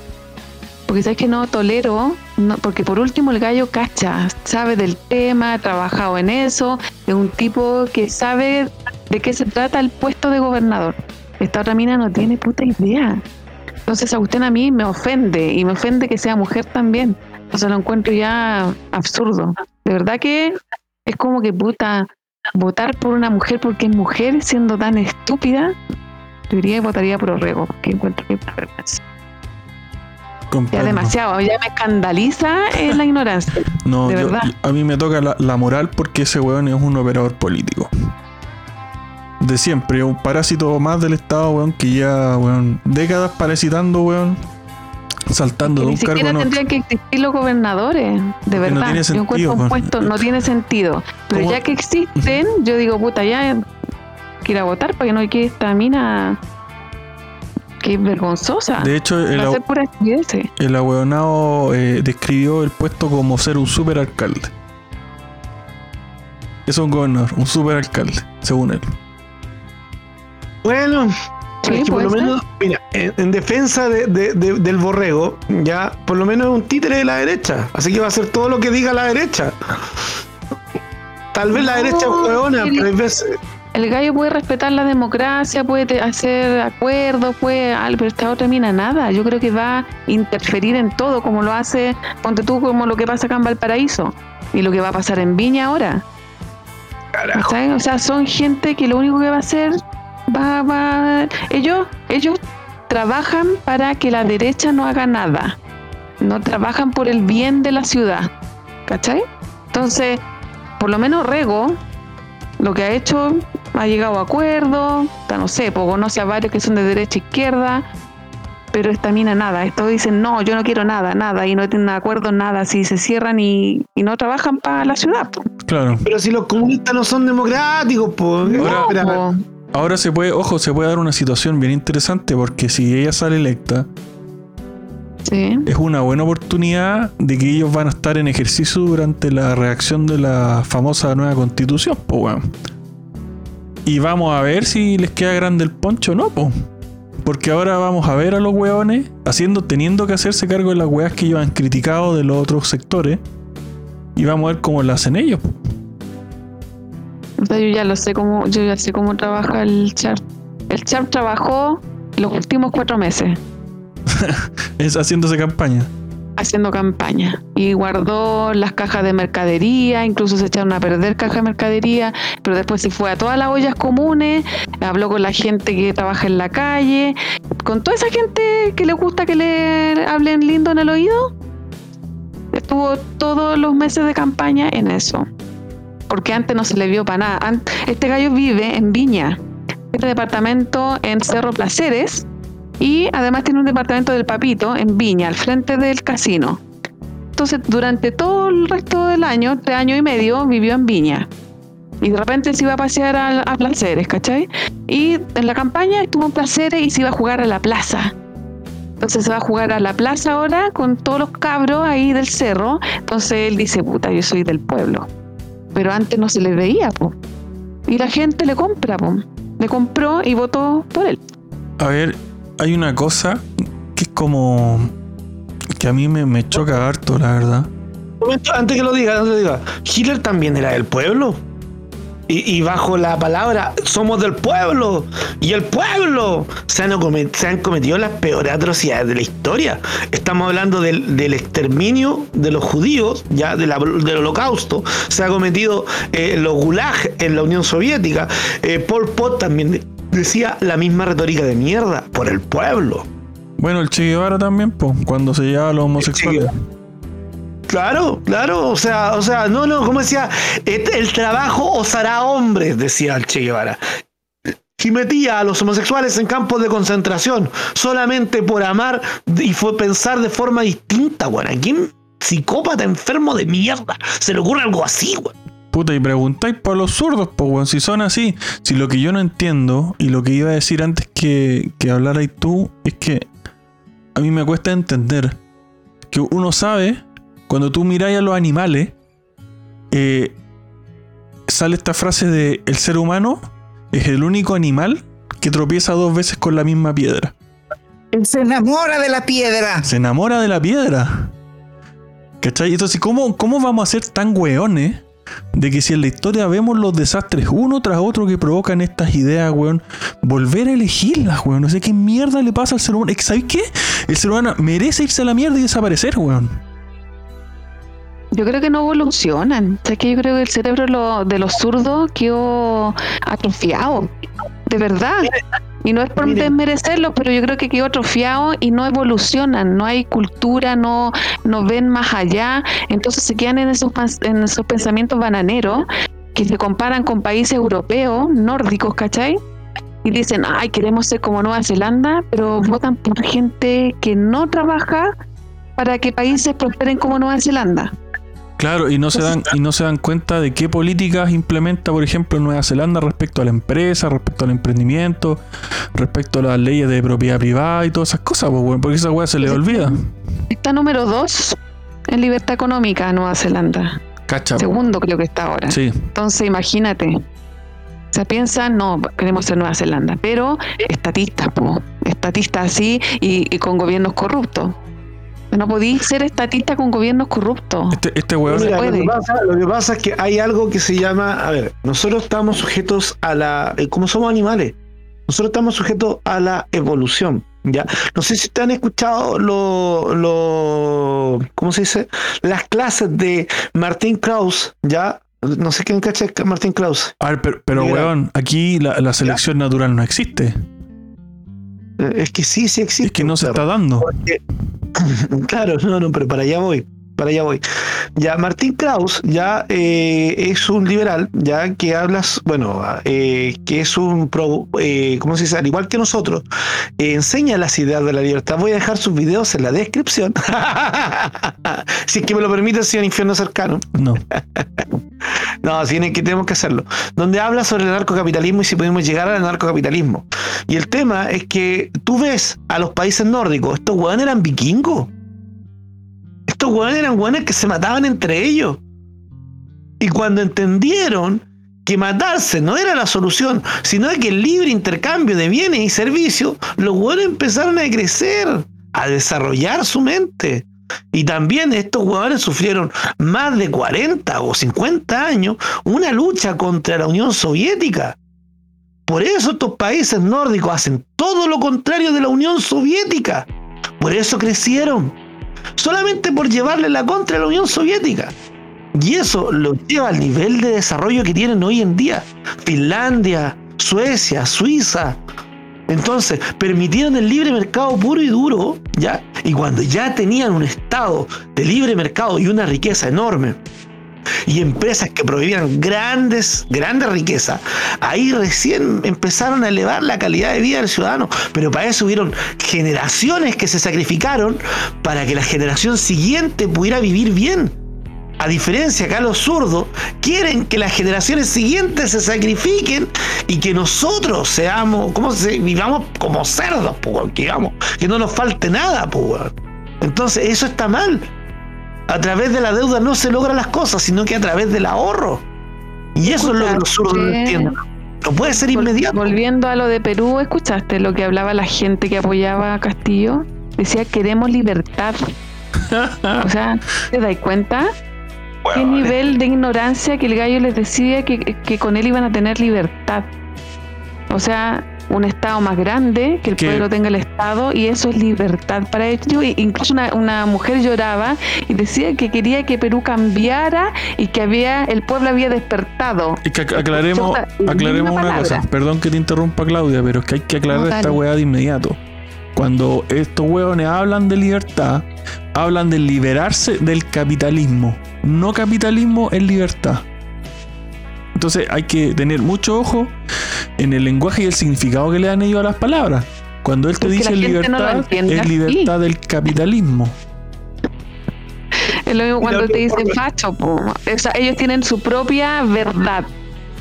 [SPEAKER 4] Porque sabes que no tolero, no, porque por último el gallo cacha, sabe del tema, ha trabajado en eso, es un tipo que sabe de qué se trata el puesto de gobernador. Esta otra mina no tiene puta idea. Entonces Agustín a mí me ofende, y me ofende que sea mujer también. Entonces lo encuentro ya absurdo. De verdad que es como que puta, votar por una mujer porque es mujer siendo tan estúpida, yo diría que votaría por Orrego, porque encuentro que es vergüenza. Ya demasiado, ya me escandaliza eh, la ignorancia.
[SPEAKER 2] No,
[SPEAKER 4] de
[SPEAKER 2] yo-
[SPEAKER 4] verdad.
[SPEAKER 2] a mí me toca la, la moral porque ese weón es un operador político. De siempre, un parásito más del Estado, weón, que ya, weón, décadas parasitando, weón, saltando de un cargo en otro.
[SPEAKER 4] tendrían que existir los gobernadores, de
[SPEAKER 2] Porque no
[SPEAKER 4] verdad.
[SPEAKER 2] tiene sentido,
[SPEAKER 4] un puesto, no tiene sentido. Pero
[SPEAKER 2] ¿Cómo?
[SPEAKER 4] ya que existen, yo digo, puta, ya quiero votar para que no quede esta mina que es vergonzosa.
[SPEAKER 2] De hecho, el,
[SPEAKER 4] a
[SPEAKER 2] el ahueonado eh, describió el puesto como ser un superalcalde. Es un gobernador, un superalcalde, según él.
[SPEAKER 1] bueno,
[SPEAKER 4] Sí,
[SPEAKER 1] es que por lo
[SPEAKER 4] ser.
[SPEAKER 1] menos, mira, en, en defensa de- de- de- del borrego, ya, por lo menos es un títere de la derecha. Así que va a hacer todo lo que diga la derecha. Tal vez la derecha es hueona, pero hay veces.
[SPEAKER 4] El gallo puede respetar la democracia, puede hacer acuerdos, puede algo, pero esta otra mina nada. Yo creo que va a interferir en todo, como lo hace, ponte tú, como lo que pasa acá en Valparaíso y lo que va a pasar en Viña ahora. O sea, son gente que lo único que va a hacer va, va, ellos, ellos trabajan para que la derecha no haga nada. No trabajan por el bien de la ciudad. ¿Cachai? Entonces, por lo menos Rego, lo que ha hecho, ha llegado a acuerdos, ya no sé, pues conoce a varios que son de derecha e izquierda, pero esta mina nada. Estos dicen, no, yo no quiero nada, nada, y no tienen acuerdos, nada, si se cierran y, y no trabajan para la ciudad.
[SPEAKER 2] Claro.
[SPEAKER 1] Pero si los comunistas no son democráticos, pues.
[SPEAKER 2] Ahora-
[SPEAKER 1] Espera,
[SPEAKER 4] Po.
[SPEAKER 2] Ahora se puede, ojo, se puede dar una situación bien interesante porque si ella sale electa,
[SPEAKER 4] Sí.
[SPEAKER 2] es una buena oportunidad de que ellos van a estar en ejercicio durante la reacción de la famosa nueva constitución, pues weón. Y vamos a ver si les queda grande el poncho o no, pues. Porque ahora vamos a ver a los weones haciendo, teniendo que hacerse cargo de las weas que ellos han criticado de los otros sectores. Y vamos a ver cómo lo hacen ellos. po.
[SPEAKER 4] Yo ya lo sé cómo, yo ya sé cómo trabaja el CHARP. El CHARP trabajó los últimos cuatro meses
[SPEAKER 2] Es haciéndose campaña.
[SPEAKER 4] Haciendo campaña y guardó las cajas de mercadería, incluso se echaron a perder cajas de mercadería, pero después se fue a todas las ollas comunes, habló con la gente que trabaja en la calle, con toda esa gente que le gusta que le hablen lindo en el oído. Estuvo todos los meses de campaña en eso. Porque antes no se le vio para nada. Este gallo vive en Viña. Este departamento en Cerro Placeres. Y además tiene un departamento del Papito en Viña, al frente del casino. Entonces, durante todo el resto del año, tres años y medio, vivió en Viña. Y de repente se iba a pasear a, Placeres, ¿cachai? Y en la campaña estuvo en Placeres y se iba a jugar a la plaza. Entonces se va a jugar a la plaza ahora con todos los cabros ahí del cerro. Entonces él dice, puta, yo soy del pueblo. Pero antes no se le veía, po. Y la gente le compra, po. Le compró y votó por él.
[SPEAKER 2] A ver, hay una cosa que es como. que a mí me, me choca harto, la verdad.
[SPEAKER 1] Antes que lo diga, antes que lo diga, Hitler también era del pueblo. Y, y bajo la palabra somos del pueblo y el pueblo se han, come- se han cometido las peores atrocidades de la historia. Estamos hablando del, del exterminio de los judíos, ya de la- del holocausto. Se ha cometido eh, los gulag en la Unión Soviética. Eh, Pol Pot también decía la misma retórica de mierda por el pueblo.
[SPEAKER 2] Bueno, el Che Guevara también, pues, cuando se llevaba a los homosexuales.
[SPEAKER 1] Claro, claro, o sea, o sea, no, no, como decía, "Et- el trabajo os hará hombres, decía el Che Guevara. y metía a los homosexuales en campos de concentración solamente por amar y fue pensar de forma distinta, weón. ¿A quién psicópata enfermo de mierda se le ocurre algo así, weón?
[SPEAKER 2] Puta, y preguntáis por los zurdos, pues, weón, si son así. Si lo que yo no entiendo, y lo que iba a decir antes que, que hablarais tú, es que a mí me cuesta entender que uno sabe, cuando tú miráis a los animales, eh, sale esta frase de el ser humano es el único animal que tropieza dos veces con la misma piedra.
[SPEAKER 3] Se enamora de la piedra.
[SPEAKER 2] Se enamora de la piedra. ¿Cachai? Entonces, ¿cómo, cómo vamos a ser tan weones de que si en la historia vemos los desastres uno tras otro que provocan estas ideas, weón, volver a elegirlas, weón? No sé qué mierda le pasa al ser humano. ¿Sabes qué? El ser humano merece irse a la mierda y desaparecer, weón.
[SPEAKER 4] Yo creo que no evolucionan. O sea, que yo creo que el cerebro de los zurdos quedó atrofiado. De verdad. Y no es por
[SPEAKER 1] Miren.
[SPEAKER 4] desmerecerlos, pero yo creo que quedó atrofiado y no evolucionan. No hay cultura, no, no ven más allá. Entonces se quedan en esos, en esos pensamientos bananeros que se comparan con países europeos, nórdicos, ¿cachai? Y dicen, ay, queremos ser como Nueva Zelanda, pero votan por gente que no trabaja para que países prosperen como Nueva Zelanda.
[SPEAKER 2] Claro, y no se dan, y no se dan cuenta de qué políticas implementa, por ejemplo, Nueva Zelanda respecto a la empresa, respecto al emprendimiento, respecto a las leyes de propiedad privada y todas esas cosas, pues, porque esa weá se le olvida.
[SPEAKER 4] Está número dos en libertad económica Nueva Zelanda.
[SPEAKER 2] Cacha.
[SPEAKER 4] Segundo creo que está ahora.
[SPEAKER 2] Sí,
[SPEAKER 4] Entonces imagínate. O sea, piensan, no, queremos ser Nueva Zelanda, pero estatistas, po, estatistas así y, y con gobiernos corruptos. No podéis ser estatista con gobiernos corruptos.
[SPEAKER 2] este, este
[SPEAKER 4] se
[SPEAKER 1] lo,
[SPEAKER 4] puede.
[SPEAKER 1] que pasa, lo que pasa es que hay algo que se llama, a ver, nosotros estamos sujetos a la, eh, como somos animales, nosotros estamos sujetos a la evolución, ¿ya? No sé si te han escuchado lo, lo, ¿cómo se dice? Las clases de Martín Kraus, ¿ya? No sé quién cacha Martín Kraus.
[SPEAKER 2] A ver, pero, pero, weón, aquí la, la selección natural no existe.
[SPEAKER 1] Es que sí, sí existe.
[SPEAKER 2] Es que no se está dando.
[SPEAKER 1] Porque- claro, no, no, pero para allá voy. Para allá voy. Ya, Martín Kraus ya eh, es un liberal, ya que hablas, bueno, eh, que es un pro, eh, ¿cómo se dice? Al igual que nosotros, eh, enseña las ideas de la libertad. Voy a dejar sus videos en la descripción. si es que me lo permite, señor Infierno Cercano.
[SPEAKER 2] No.
[SPEAKER 1] No, tiene que tenemos que hacerlo. Donde habla sobre el narcocapitalismo y si podemos llegar al narcocapitalismo. Y el tema es que tú ves a los países nórdicos, estos hueones eran vikingos. Estos hueones eran hueones que se mataban entre ellos. Y cuando entendieron que matarse no era la solución, sino que el libre intercambio de bienes y servicios, los hueones empezaron a crecer, a desarrollar su mente. Y también estos jugadores sufrieron más de 40 o 50 años una lucha contra la Unión Soviética. Por eso estos países nórdicos hacen todo lo contrario de la Unión Soviética. Por eso crecieron. Solamente por llevarle la contra a la Unión Soviética. Y eso lo lleva al nivel de desarrollo que tienen hoy en día. Finlandia, Suecia, Suiza, entonces, permitieron el libre mercado puro y duro, ¿ya? Y cuando ya tenían un estado de libre mercado y una riqueza enorme, y empresas que proveían grandes, grandes riquezas, ahí recién empezaron a elevar la calidad de vida del ciudadano. Pero para eso hubieron generaciones que se sacrificaron para que la generación siguiente pudiera vivir bien. A diferencia, acá los zurdos quieren que las generaciones siguientes se sacrifiquen y que nosotros seamos, ¿cómo se vivamos como cerdos, po, weón, que, que no nos falte nada, po, weón. Entonces, eso está mal. A través de la deuda no se logran las cosas, sino que a través del ahorro. Y eso es lo que los zurdos no entienden. No puede ser inmediato.
[SPEAKER 4] Volviendo a lo de Perú, ¿escuchaste lo que hablaba la gente que apoyaba a Castillo? Decía, queremos libertad. O sea, ¿te das cuenta? ¿Qué
[SPEAKER 1] Weón,
[SPEAKER 4] nivel de ignorancia que el gallo les decía que, que con él iban a tener libertad? O sea, un Estado más grande, que el pueblo tenga el Estado, y eso es libertad para ellos. Incluso una, una mujer lloraba y decía que quería que Perú cambiara y que había el pueblo había despertado.
[SPEAKER 2] Es que ac- aclaremos, aclaremos
[SPEAKER 4] una palabra.
[SPEAKER 2] cosa. Perdón que te interrumpa, Claudia, pero es que hay que aclarar
[SPEAKER 4] No,
[SPEAKER 2] esta weá de inmediato. Cuando estos hueones hablan de libertad, hablan de liberarse del capitalismo. No capitalismo es libertad. Entonces hay que tener mucho ojo en el lenguaje y el significado que le dan ellos a las palabras. Cuando él te
[SPEAKER 4] Porque
[SPEAKER 2] dice
[SPEAKER 4] no
[SPEAKER 2] libertad,
[SPEAKER 4] entiende
[SPEAKER 2] es libertad del capitalismo.
[SPEAKER 4] Es lo mismo cuando te dicen facho, po. O sea, ellos tienen su propia verdad,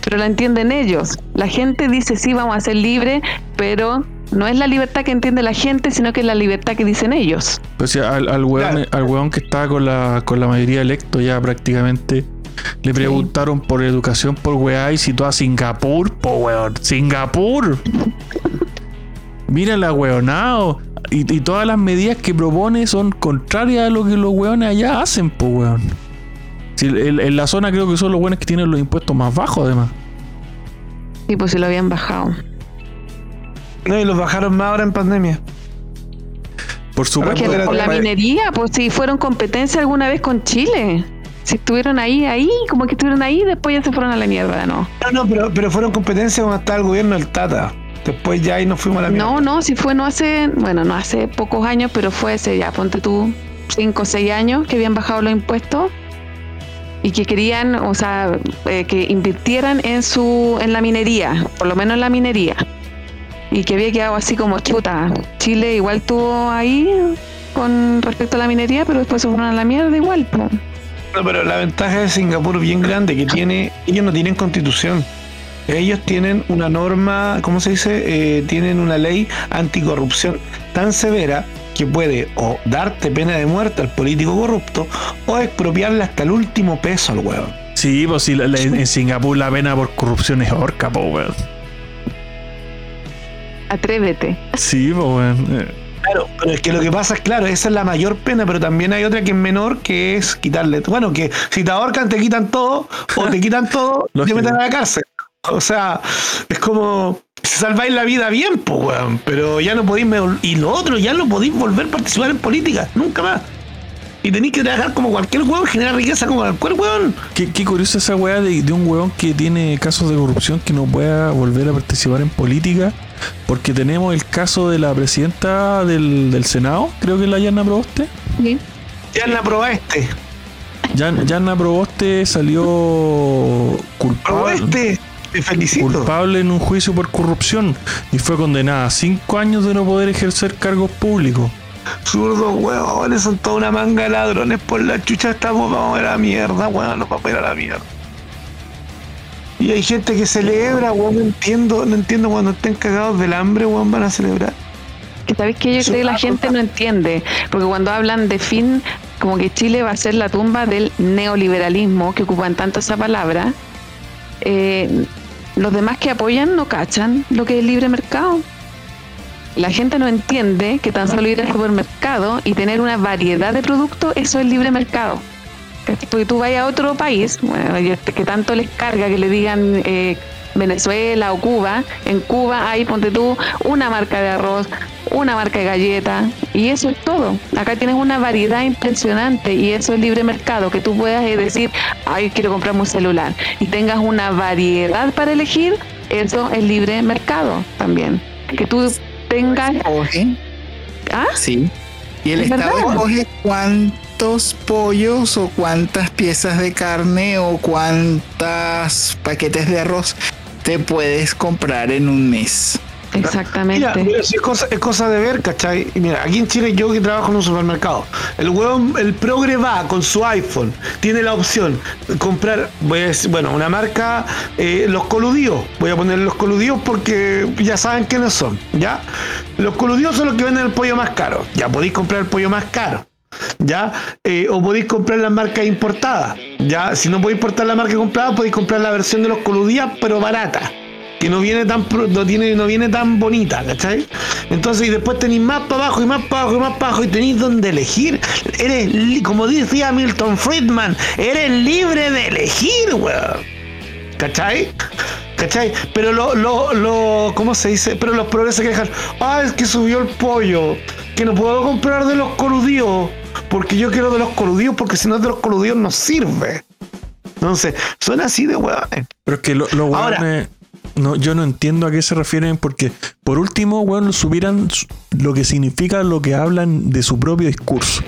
[SPEAKER 4] pero la entienden ellos. La gente dice sí, vamos a ser libres, pero no es la libertad que entiende la gente, sino que es la libertad que dicen ellos.
[SPEAKER 2] Pues sí, al, al, weón,
[SPEAKER 1] Claro.
[SPEAKER 2] al weón que estaba con la, con la mayoría electo ya prácticamente le preguntaron por educación por weá y citó a Singapur, po weón. Singapur. Mira la weonao. Y, y todas las medidas que propone son contrarias a lo que los weones allá hacen, po weón. En, en la zona creo que son los weones que tienen los impuestos más bajos además.
[SPEAKER 4] Y pues si lo habían bajado.
[SPEAKER 1] No, y los bajaron más ahora en pandemia.
[SPEAKER 2] Por supuesto.
[SPEAKER 4] Que
[SPEAKER 1] Porque
[SPEAKER 4] por la minería, pues si fueron competencia alguna vez con Chile. Si estuvieron ahí, ahí, como que estuvieron ahí, después ya se fueron a la mierda, ¿no?
[SPEAKER 1] No, no, pero, pero fueron competencias cuando estaba el gobierno del Tata. Después ya ahí nos fuimos a la mierda.
[SPEAKER 4] No, no, si fue no hace, bueno, no hace pocos años, pero fue hace ya, ponte tú, cinco o seis años que habían bajado los impuestos y que querían, o sea, eh, que invirtieran en su, en la minería, por lo menos en la minería. Y que había quedado así como chuta. Chile igual tuvo ahí con respecto a la minería, pero después se fueron a la mierda igual. po.
[SPEAKER 1] No, pero la ventaja de Singapur bien grande que tiene, ellos no tienen constitución. Ellos tienen una norma, ¿cómo se dice? Eh, tienen una ley anticorrupción tan severa que puede o darte pena de muerte al político corrupto o expropiarle hasta el último peso al huevo.
[SPEAKER 2] Sí, pues sí, la- la- en Singapur la pena por corrupción es horca, po weón.
[SPEAKER 4] Atrévete.
[SPEAKER 2] Sí, pues weón.
[SPEAKER 1] Claro, pero es que lo que pasa es, claro, esa es la mayor pena, pero también hay otra que es menor, que es quitarle. Bueno, que si te ahorcan, te quitan todo, o te quitan todo, te meten a la cárcel. O sea, es como. Si salváis la vida bien, pues, weón. Pero ya no podéis. Y lo otro, ya no podéis volver a participar en política, nunca más. Y tenéis que trabajar como cualquier weón, generar riqueza como cualquier weón.
[SPEAKER 2] Qué, qué curiosa esa weá de, de un weón que tiene casos de corrupción que no pueda volver a participar en política. Porque tenemos el caso de la presidenta del, del Senado, creo que es la Yanna Proboste.
[SPEAKER 4] Sí.
[SPEAKER 1] Ya la probaste.
[SPEAKER 2] Yan- Yanna Proboste salió culpable,
[SPEAKER 1] Probaste. Te felicito.
[SPEAKER 2] culpable en un juicio por corrupción y fue condenada a cinco años de no poder ejercer cargos públicos.
[SPEAKER 1] Zurdos, weones, son toda una manga de ladrones por la chucha. Estamos, vamos a ir a la mierda, weón, nos vamos a ir a la mierda. Y hay gente que celebra, weón, no entiendo, no entiendo cuando estén cagados del hambre, weón, van a celebrar.
[SPEAKER 4] Que sabéis que yo creo que la gente no entiende, porque cuando hablan de fin, como que Chile va a ser la tumba del neoliberalismo, que ocupan tanto esa palabra, eh, los demás que apoyan no cachan lo que es libre mercado. La gente no entiende que tan solo ir al supermercado y tener una variedad de productos, eso es libre mercado. Porque tú vayas a otro país, bueno, este que tanto les carga que le digan eh, Venezuela o Cuba, en Cuba hay, ponte tú, una marca de arroz, una marca de galleta, y eso es todo. Acá tienes una variedad impresionante y eso es libre mercado, que tú puedas eh, decir, ay, quiero comprarme un celular, y tengas una variedad para elegir, eso es libre mercado también. Que tú tengas... ¿Ah?
[SPEAKER 3] sí. Y el
[SPEAKER 4] Es
[SPEAKER 3] Estado
[SPEAKER 4] verdad.
[SPEAKER 3] escoge cuántos pollos o cuántas piezas de carne o cuántas paquetes de arroz te puedes comprar en un mes.
[SPEAKER 4] Exactamente.
[SPEAKER 1] Mira, mira, si es, cosa, es cosa de ver, ¿cachai? Y mira, aquí en Chile yo que trabajo en un supermercado, el huevón, el progre va con su iPhone, tiene la opción de comprar, voy a decir, bueno, una marca, eh, los coludios, voy a poner los coludios porque ya saben quiénes son, ¿ya? Los coludios son los que venden el pollo más caro, ya podéis comprar el pollo más caro. ¿Ya? Eh, o podéis comprar la marca importada. ¿Ya? Si no podéis importar la marca comprada, podéis comprar la versión de los coludías, pero barata que no viene tan no tiene no viene tan bonita, ¿cachai? Entonces y después tenéis más para abajo y más para abajo y más para abajo y tenéis donde elegir. Eres como decía Milton Friedman, eres libre de elegir, weón. ¿Cachai? ¿Cachai? Pero lo, lo, lo, ¿cómo se dice? Pero los progresos que dejan, ah, es que subió el pollo, que no puedo comprar de los coludíos, porque yo quiero de los coludíos, porque si no es de los coludíos no sirve. Entonces, son así de weones.
[SPEAKER 2] Pero es que lo- los weones. No, yo no entiendo a qué se refieren porque, por último, weón, supieran su- lo que significa lo que hablan de su propio discurso.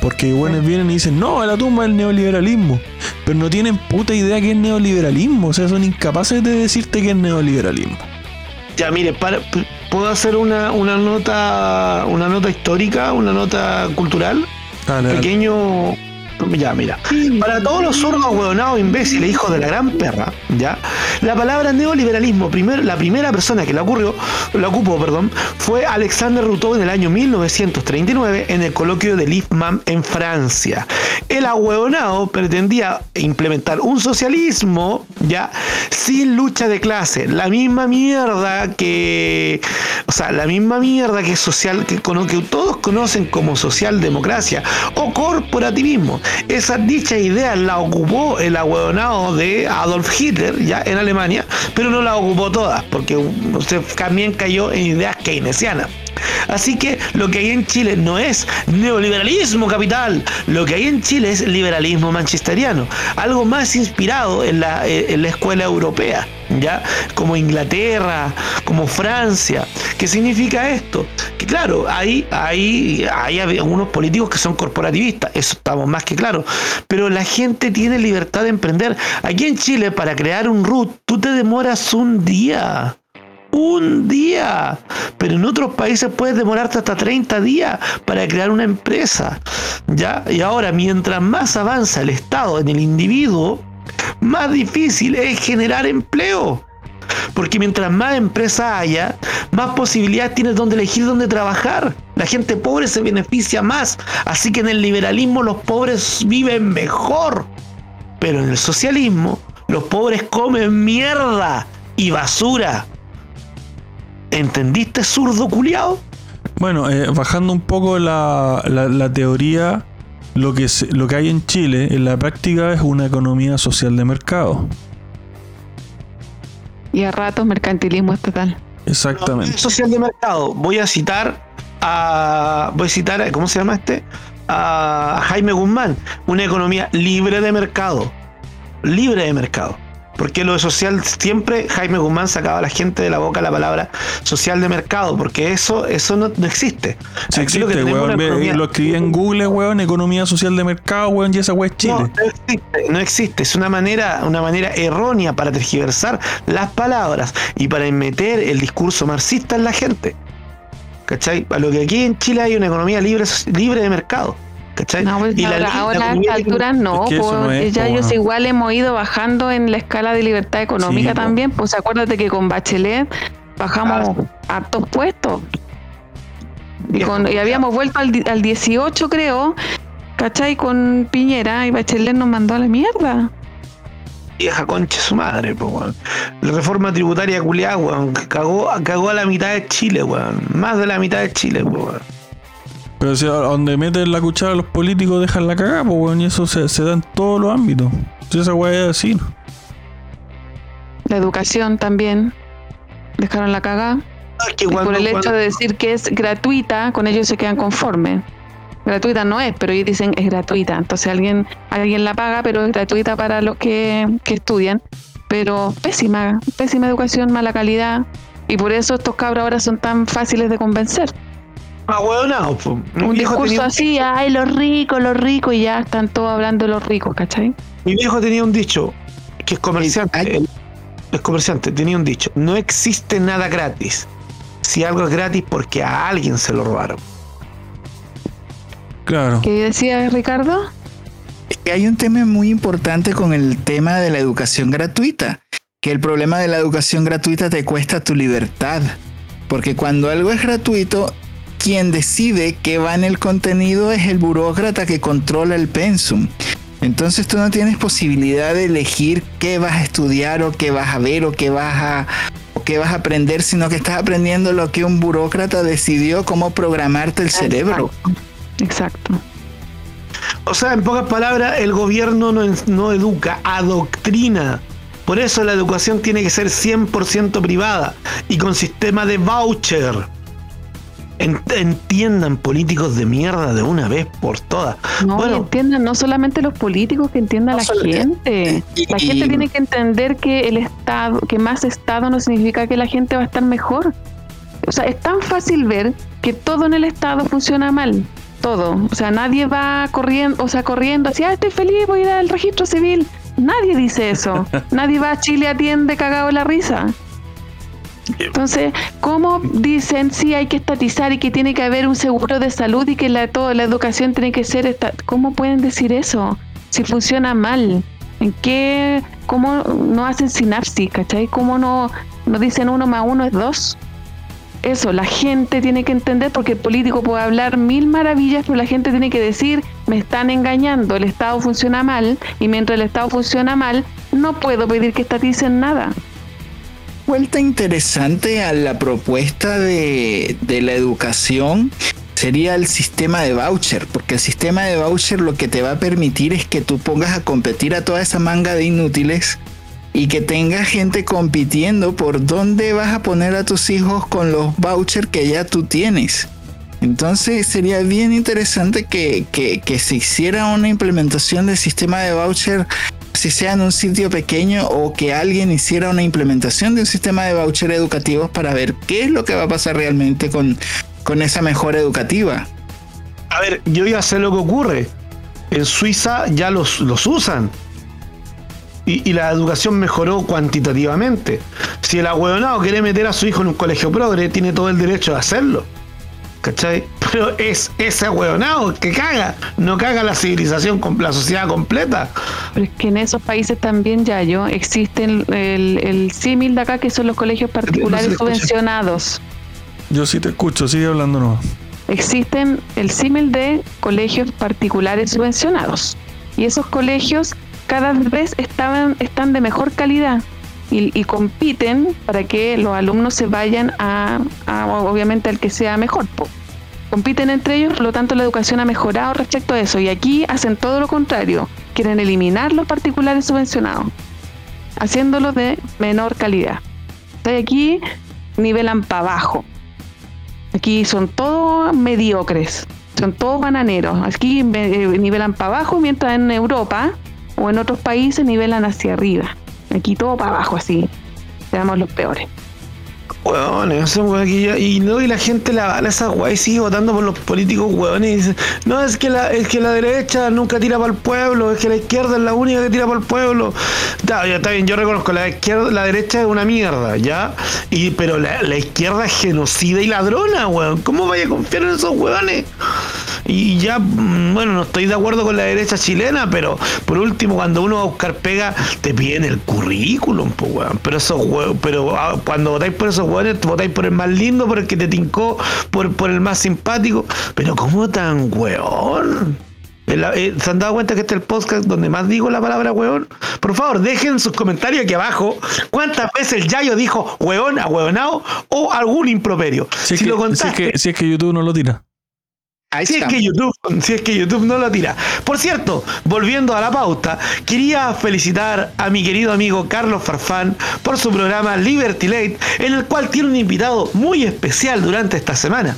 [SPEAKER 2] Porque, weones vienen y dicen, no, a la tumba del neoliberalismo. Pero no tienen puta idea qué es neoliberalismo. O sea, son incapaces de decirte qué es neoliberalismo.
[SPEAKER 1] Ya, mire, ¿puedo hacer una, una nota una nota histórica, una nota cultural? Pequeño, ya, mira. Para todos los zurdos, huevonados, imbéciles, hijos de la gran perra, ¿ya? La palabra neoliberalismo, la primera persona que la ocurrió, la ocupó, perdón, fue Alexander Rousseau en el año 1939 en el coloquio de Lippmann en Francia. El ahueonado pretendía implementar un socialismo, ¿ya? Sin lucha de clase. La misma mierda que. O sea, la misma mierda que social, que, que todos conocen como socialdemocracia o corporativismo. Esa dicha idea la ocupó el ahueonado de Adolf Hitler ya en Alemania, pero no la ocupó toda, porque también cayó en ideas keynesianas. Así que lo que hay en Chile no es neoliberalismo capital, lo que hay en Chile es liberalismo manchesteriano, algo más inspirado en la, en la escuela europea, ¿ya? Como Inglaterra, como Francia. ¿Qué significa esto? Que claro, hay, hay, hay algunos políticos que son corporativistas, eso estamos más que claro, pero la gente tiene libertad de emprender. Aquí en Chile, para crear un RUT, tú te demoras un día un día. Pero en otros países puedes demorarte hasta 30 días para crear una empresa. ¿Ya? Y ahora, mientras más avanza el Estado en el individuo, más difícil es generar empleo. Porque mientras más empresas haya, más posibilidades tienes donde elegir dónde trabajar. La gente pobre se beneficia más. Así que en el liberalismo los pobres viven mejor. Pero en el socialismo, los pobres comen mierda y basura. ¿Entendiste, zurdo culiado?
[SPEAKER 2] Bueno, eh, bajando un poco la, la, teoría, lo que, lo que hay en Chile en la práctica es una economía social de mercado.
[SPEAKER 4] Y a ratos mercantilismo estatal.
[SPEAKER 2] Exactamente.
[SPEAKER 1] Social de mercado. Voy a citar a. Voy a citar, ¿cómo se llama este? A Jaime Guzmán. Una economía libre de mercado. Libre de mercado. Porque lo de social, siempre Jaime Guzmán sacaba a la gente de la boca la palabra social de mercado, porque eso eso no, existe.
[SPEAKER 2] Sí existe, weón. Lo escribí en Google, weón, economía social de mercado, weón, y esa weón es Chile.
[SPEAKER 1] No, no existe, no existe. Es una manera, una manera errónea para tergiversar las palabras y para meter el discurso marxista en la gente. ¿Cachai? A lo que aquí en Chile hay una economía libre, libre de mercado. ¿Cachai?
[SPEAKER 4] No, pues, y ahora, ahora a estas alturas no, pues, ya ellos igual hemos ido bajando en la escala de libertad económica también, pues acuérdate que con Bachelet bajamos a hartos puestos. Y, y habíamos vuelto al, al 18 creo, ¿cachai? Con Piñera y Bachelet nos mandó a la mierda
[SPEAKER 1] vieja concha su madre, pues, La reforma tributaria culiada, weón, cagó, cagó a la mitad de Chile, weón. Más de la mitad de Chile, weón.
[SPEAKER 2] Pero si a donde meten la cuchara los políticos dejan la cagada, pues bueno, y eso se, da en todos los ámbitos. Entonces esa weá es así.
[SPEAKER 4] La educación también. Dejaron la cagada. y por el hecho de decir que es gratuita, con ellos se quedan conformes. Gratuita no es, pero ellos dicen es gratuita. Entonces alguien, alguien la paga, pero es gratuita para los que, que estudian. Pero pésima, pésima educación, mala calidad. Y por eso estos cabros ahora son tan fáciles de convencer.
[SPEAKER 1] Ah, bueno,
[SPEAKER 4] Un discurso así, ay, los ricos, los ricos, y ya están todos hablando de los ricos, ¿cachai?
[SPEAKER 1] Mi viejo tenía un dicho, que es comerciante, es comerciante, tenía un dicho, no existe nada gratis. Si algo es gratis, porque a alguien se lo robaron.
[SPEAKER 2] Claro.
[SPEAKER 4] ¿Qué decía Ricardo?
[SPEAKER 3] Hay un tema muy importante con el tema de la educación gratuita, que el problema de la educación gratuita te cuesta tu libertad. Porque cuando algo es gratuito, quien decide qué va en el contenido es el burócrata que controla el pensum. Entonces tú no tienes posibilidad de elegir qué vas a estudiar o qué vas a ver o qué vas a, o qué vas a aprender, sino que estás aprendiendo lo que un burócrata decidió cómo programarte el cerebro.
[SPEAKER 4] Exacto.
[SPEAKER 1] O sea, en pocas palabras, el gobierno no, no educa, adoctrina. Por eso la educación tiene que ser 100% privada y con sistema de voucher entiendan políticos de mierda de una vez por todas.
[SPEAKER 4] No, bueno, entiendan no solamente los políticos, que entiendan la gente. la gente tiene que entender que el Estado, que más Estado no significa que la gente va a estar mejor. O sea, es tan fácil ver que todo en el Estado funciona mal. Todo. O sea, nadie va corriendo, o sea, corriendo así, ah, estoy feliz, voy a ir al registro civil. Nadie dice eso. nadie va a Chile atiende cagado la risa. Entonces, ¿cómo dicen si hay que estatizar y que tiene que haber un seguro de salud y que la, toda la educación tiene que ser... Esta ¿Cómo pueden decir eso? Si funciona mal. ¿En qué? ¿Cómo no hacen sinapsis? ¿Cachai? ¿Cómo no, no dicen uno más uno es dos? Eso, la gente tiene que entender porque el político puede hablar mil maravillas, pero la gente tiene que decir, me están engañando, el Estado funciona mal y mientras el Estado funciona mal, no puedo pedir que estaticen nada
[SPEAKER 3] vuelta interesante a la propuesta de, la educación sería el sistema de voucher, porque el sistema de voucher lo que te va a permitir es que tú pongas a competir a toda esa manga de inútiles y que tenga gente compitiendo por dónde vas a poner a tus hijos con los vouchers que ya tú tienes. Entonces sería bien interesante que, que, que se hiciera una implementación del sistema de voucher si sea en un sitio pequeño o que alguien hiciera una implementación de un sistema de voucher educativos para ver qué es lo que va a pasar realmente con, con esa mejora educativa.
[SPEAKER 1] A ver, yo ya sé lo que ocurre. En Suiza ya los, los usan. Y, y, la educación mejoró cuantitativamente. Si el ahueonado quiere meter a su hijo en un colegio progre, tiene todo el derecho de hacerlo. ¿Cachai? Pero es ese hueonado que caga, no caga la civilización, la sociedad completa.
[SPEAKER 4] Pero es que en esos países también, ya yo, existen el, el símil de acá que son los colegios particulares subvencionados.
[SPEAKER 2] Yo sí te escucho, sigue hablando no.
[SPEAKER 4] Existen el símil de colegios particulares subvencionados. Y esos colegios cada vez estaban, están de mejor calidad y, compiten para que los alumnos se vayan a, obviamente, al que sea mejor. Compiten entre ellos, por lo tanto la educación ha mejorado respecto a eso. Y aquí hacen todo lo contrario, quieren eliminar los particulares subvencionados, haciéndolos de menor calidad. Aquí nivelan para abajo. Aquí son todos mediocres, son todos bananeros. Aquí eh, nivelan para abajo, mientras en Europa o en otros países nivelan hacia arriba. Aquí todo para abajo así. Seamos los peores.
[SPEAKER 1] Aquí y no, y la gente la bala esa weá y sigue votando por los políticos hueones y dice, no, es que la, es que la derecha nunca tira para el pueblo, es que la izquierda es la única que tira para el pueblo. Ya está bien, yo reconozco, la izquierda, la derecha es una mierda, ¿ya? Y, pero la, la izquierda es genocida y ladrona, weón. ¿Cómo vaya a confiar en esos hueones? Y ya, mm, bueno, no estoy de acuerdo con la derecha chilena, pero por último, cuando uno va a buscar pega, te piden el currículum, pues, weón. Pero esos pero ah, cuando votáis por esos weones, votáis por el más lindo, por el que te tincó, por, por el más simpático. Pero ¿cómo tan weón? Eh, ¿Se han dado cuenta que este es el podcast donde más digo la palabra weón? Por favor, dejen sus comentarios aquí abajo cuántas veces el Yayo dijo weón, a hueonao o algún improperio.
[SPEAKER 2] Si, lo contaste, si es que YouTube no lo tira
[SPEAKER 1] si es, que YouTube, si es que YouTube no lo tira. Por cierto, volviendo a la pauta, quería felicitar a mi querido amigo Carlos Farfán por su programa Liberty Late, en el cual tiene un invitado muy especial durante esta semana.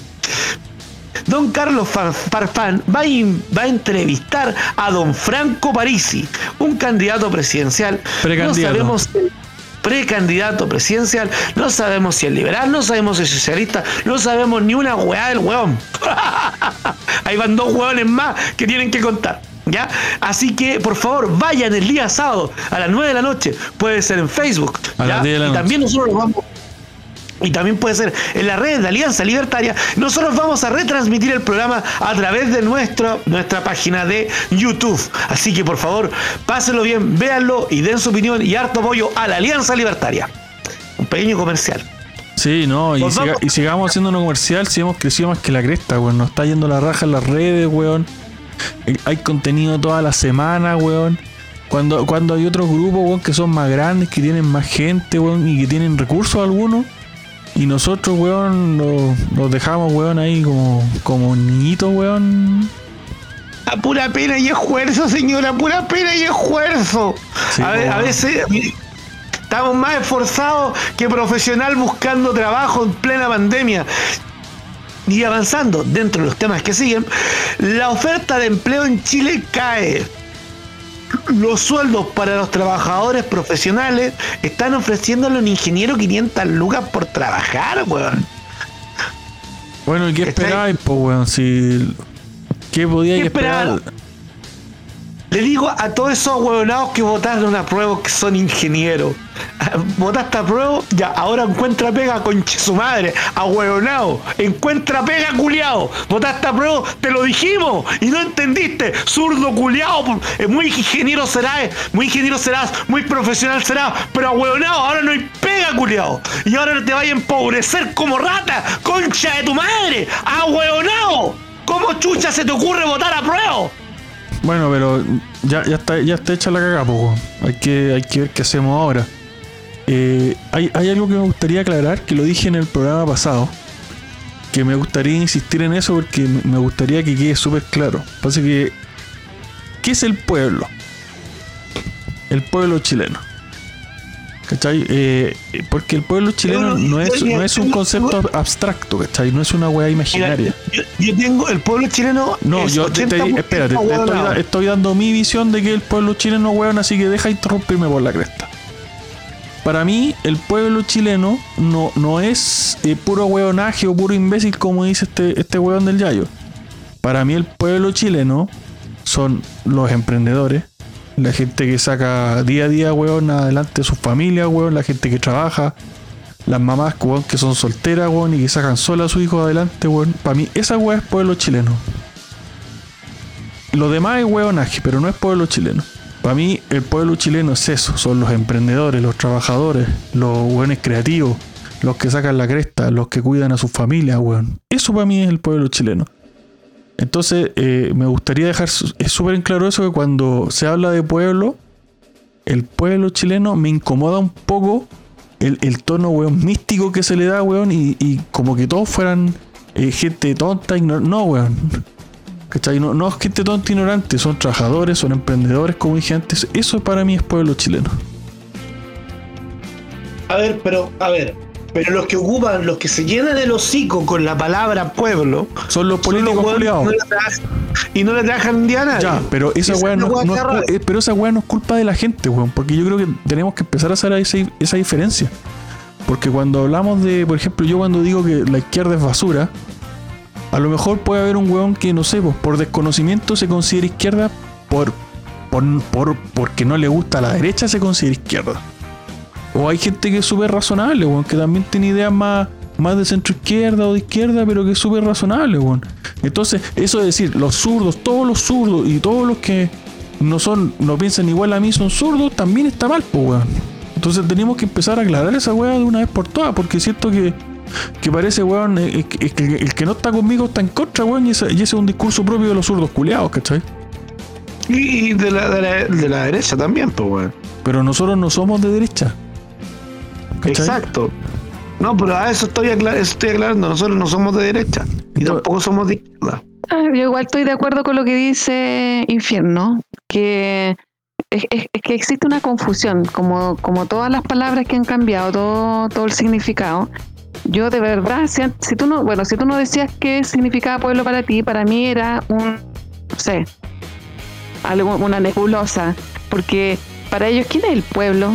[SPEAKER 1] Don Carlos Farfán va a, va a entrevistar a don Franco Parisi, un candidato presidencial. No sabemos precandidato presidencial, no sabemos si es liberal, no sabemos si es socialista, no sabemos ni una weá del weón. Ahí van dos weones más que tienen que contar. ¿Ya? Así que por favor vayan el día sábado a las 9 de la noche. Puede ser en Facebook. y también nosotros vamos y también puede ser en la red de Alianza Libertaria, nosotros vamos a retransmitir el programa a través de nuestra, nuestra página de YouTube. Así que por favor, pásenlo bien, véanlo y den su opinión y harto apoyo a la Alianza Libertaria. Un pequeño comercial.
[SPEAKER 2] Sí, no, y, sigamos haciendo un comercial si hemos crecido más que la cresta, weón. Nos está yendo la raja en las redes, weón. Hay contenido toda la semana, weón. Cuando, cuando hay otros grupos, weón, que son más grandes, que tienen más gente, weón, y que tienen recursos algunos y nosotros, weón, nos, dejamos, weón, ahí como, como niñitos, weón.
[SPEAKER 1] A pura pena y esfuerzo, señora, a pura pena y esfuerzo. a, veces estamos más esforzados que profesional buscando trabajo en plena pandemia. Y avanzando dentro de los temas que siguen, la oferta de empleo en Chile cae los sueldos para los trabajadores profesionales están ofreciéndole a un ingeniero 500 lucas por trabajar, weón.
[SPEAKER 2] Bueno, ¿y qué esperáis, pues, weón? Si... ¿Qué podíais esperar?
[SPEAKER 1] Le digo a todos esos huevonados que votaron a prueba que son ingenieros. Votaste a prueba, ya, ahora encuentra pega con su madre, a huevonado. Encuentra pega culiao. Votaste a prueba, te lo dijimos y no entendiste. Zurdo culiao, muy ingeniero serás, muy ingeniero serás, muy profesional serás, pero a ahora no hay pega culiao. Y ahora te vaya a empobrecer como rata, concha de tu madre, a. ¿Cómo chucha se te ocurre votar a prueba?
[SPEAKER 2] Bueno, pero ya, ya, está, ya está hecha la cagada. Hay que, hay que ver qué hacemos ahora. Eh, hay, hay, algo que me gustaría aclarar, que lo dije en el programa pasado, que me gustaría insistir en eso porque me gustaría que quede súper claro. Pasa que, ¿qué es el pueblo? El pueblo chileno. ¿Cachai? Eh, porque el pueblo chileno no es, no es un concepto abstracto, ¿cachai? No es una weá imaginaria.
[SPEAKER 1] yo, tengo el pueblo chileno.
[SPEAKER 2] No, yo te, espérate, estoy, dando mi visión de que el pueblo chileno weón, así que deja interrumpirme por la cresta. Para mí, el pueblo chileno no, no es eh, puro weonaje o puro imbécil como dice este, este weón del Yayo. Para mí, el pueblo chileno son los emprendedores, la gente que saca día a día, weón, adelante su familia, weón, la gente que trabaja, las mamás, que son solteras, weón, y que sacan sola a su hijo adelante, weón. Para mí, esa weón es pueblo chileno. Lo demás es weonaje, pero no es pueblo chileno. Para mí, el pueblo chileno es eso: son los emprendedores, los trabajadores, los weones creativos, los que sacan la cresta, los que cuidan a su familia, weón. Eso para mí es el pueblo chileno. Entonces, eh, me gustaría dejar súper en claro eso que cuando se habla de pueblo, el pueblo chileno me incomoda un poco el, tono, weón, místico que se le da, weón, y, como que todos fueran eh, gente tonta, ignorante. No, weón. ¿Cachai? No, no es gente tonta, ignorante, son trabajadores, son emprendedores, como dije antes. Eso para mí es pueblo chileno.
[SPEAKER 1] A ver, pero, a ver, pero los que ocupan, los que se llenan el hocico con la palabra pueblo,
[SPEAKER 2] son los políticos
[SPEAKER 1] no y no le trabajan ni a nadie. Ya,
[SPEAKER 2] pero esa, weá no, es, eh, pero esa weá no es culpa de la gente, weón. Porque yo creo que tenemos que empezar a hacer esa, esa diferencia. Porque cuando hablamos de, por ejemplo, yo cuando digo que la izquierda es basura, a lo mejor puede haber un weón que, no sé, pues, por desconocimiento se considera izquierda, por, por, por, porque no le gusta a la derecha se considera izquierda. O hay gente que es súper razonable, weón, que también tiene ideas más, más de centro izquierda o de izquierda, pero que es súper razonable, weón. Entonces, eso es decir, los zurdos, todos los zurdos y todos los que no son, no piensan igual a mí son zurdos, también está mal, pues, weón. Entonces tenemos que empezar a aclarar esa weá de una vez por todas, porque siento que, que parece, weón, el, que no está conmigo está en contra, weón, y ese, es un discurso propio de los zurdos culiados, ¿cachai?
[SPEAKER 1] Y de la, de la, de la derecha también, pues, weón.
[SPEAKER 2] Pero nosotros no somos de derecha.
[SPEAKER 1] Exacto. No, pero a eso estoy, estoy aclarando. Nosotros no somos de derecha y tampoco somos de izquierda.
[SPEAKER 4] Ah, yo igual estoy de acuerdo con lo que dice Infierno, que es, que existe una confusión, como, como todas las palabras que han cambiado, todo, todo el significado. Yo de verdad, si, si, tú no, bueno, si tú no decías qué significaba pueblo para ti, para mí era un, no sé, algo, una nebulosa, porque para ellos, ¿quién es el pueblo?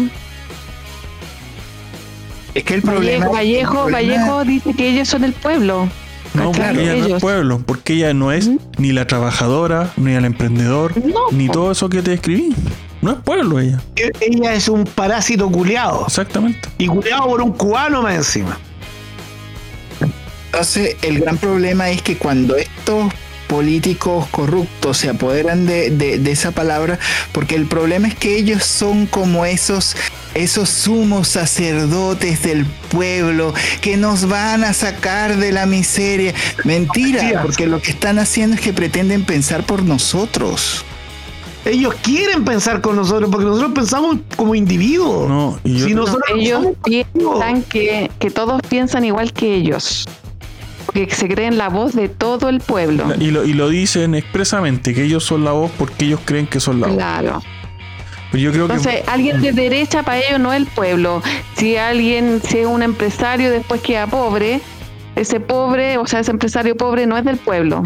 [SPEAKER 3] Es que el problema.
[SPEAKER 4] Vallejo, Vallejo, dice que ellos son el pueblo.
[SPEAKER 2] No, porque ella no es pueblo, porque ella no es ni la trabajadora, ni el emprendedor, ni todo eso que te escribí. No es pueblo ella.
[SPEAKER 1] E-, ella es un parásito culeado.
[SPEAKER 2] Exactamente.
[SPEAKER 1] Y culeado por un cubano más encima.
[SPEAKER 3] Entonces, el gran problema es que cuando estos políticos corruptos se apoderan de, esa palabra, porque el problema es que ellos son como esos esos sumos sacerdotes del pueblo que nos van a sacar de la miseria. Mentira, porque lo que están haciendo es que pretenden pensar por nosotros.
[SPEAKER 1] Ellos quieren pensar con nosotros porque nosotros pensamos como individuos.
[SPEAKER 2] No,
[SPEAKER 4] ellos piensan que, que todos piensan igual que ellos que se creen la voz de todo el pueblo.
[SPEAKER 2] Y lo, y lo dicen expresamente, que ellos son la voz porque ellos creen que son la voz.
[SPEAKER 4] Claro.
[SPEAKER 2] Pero yo creo
[SPEAKER 4] Entonces, alguien de derecha para ellos no es el pueblo. Si alguien, si es un empresario después queda pobre, ese pobre, o sea, ese empresario pobre no es del pueblo.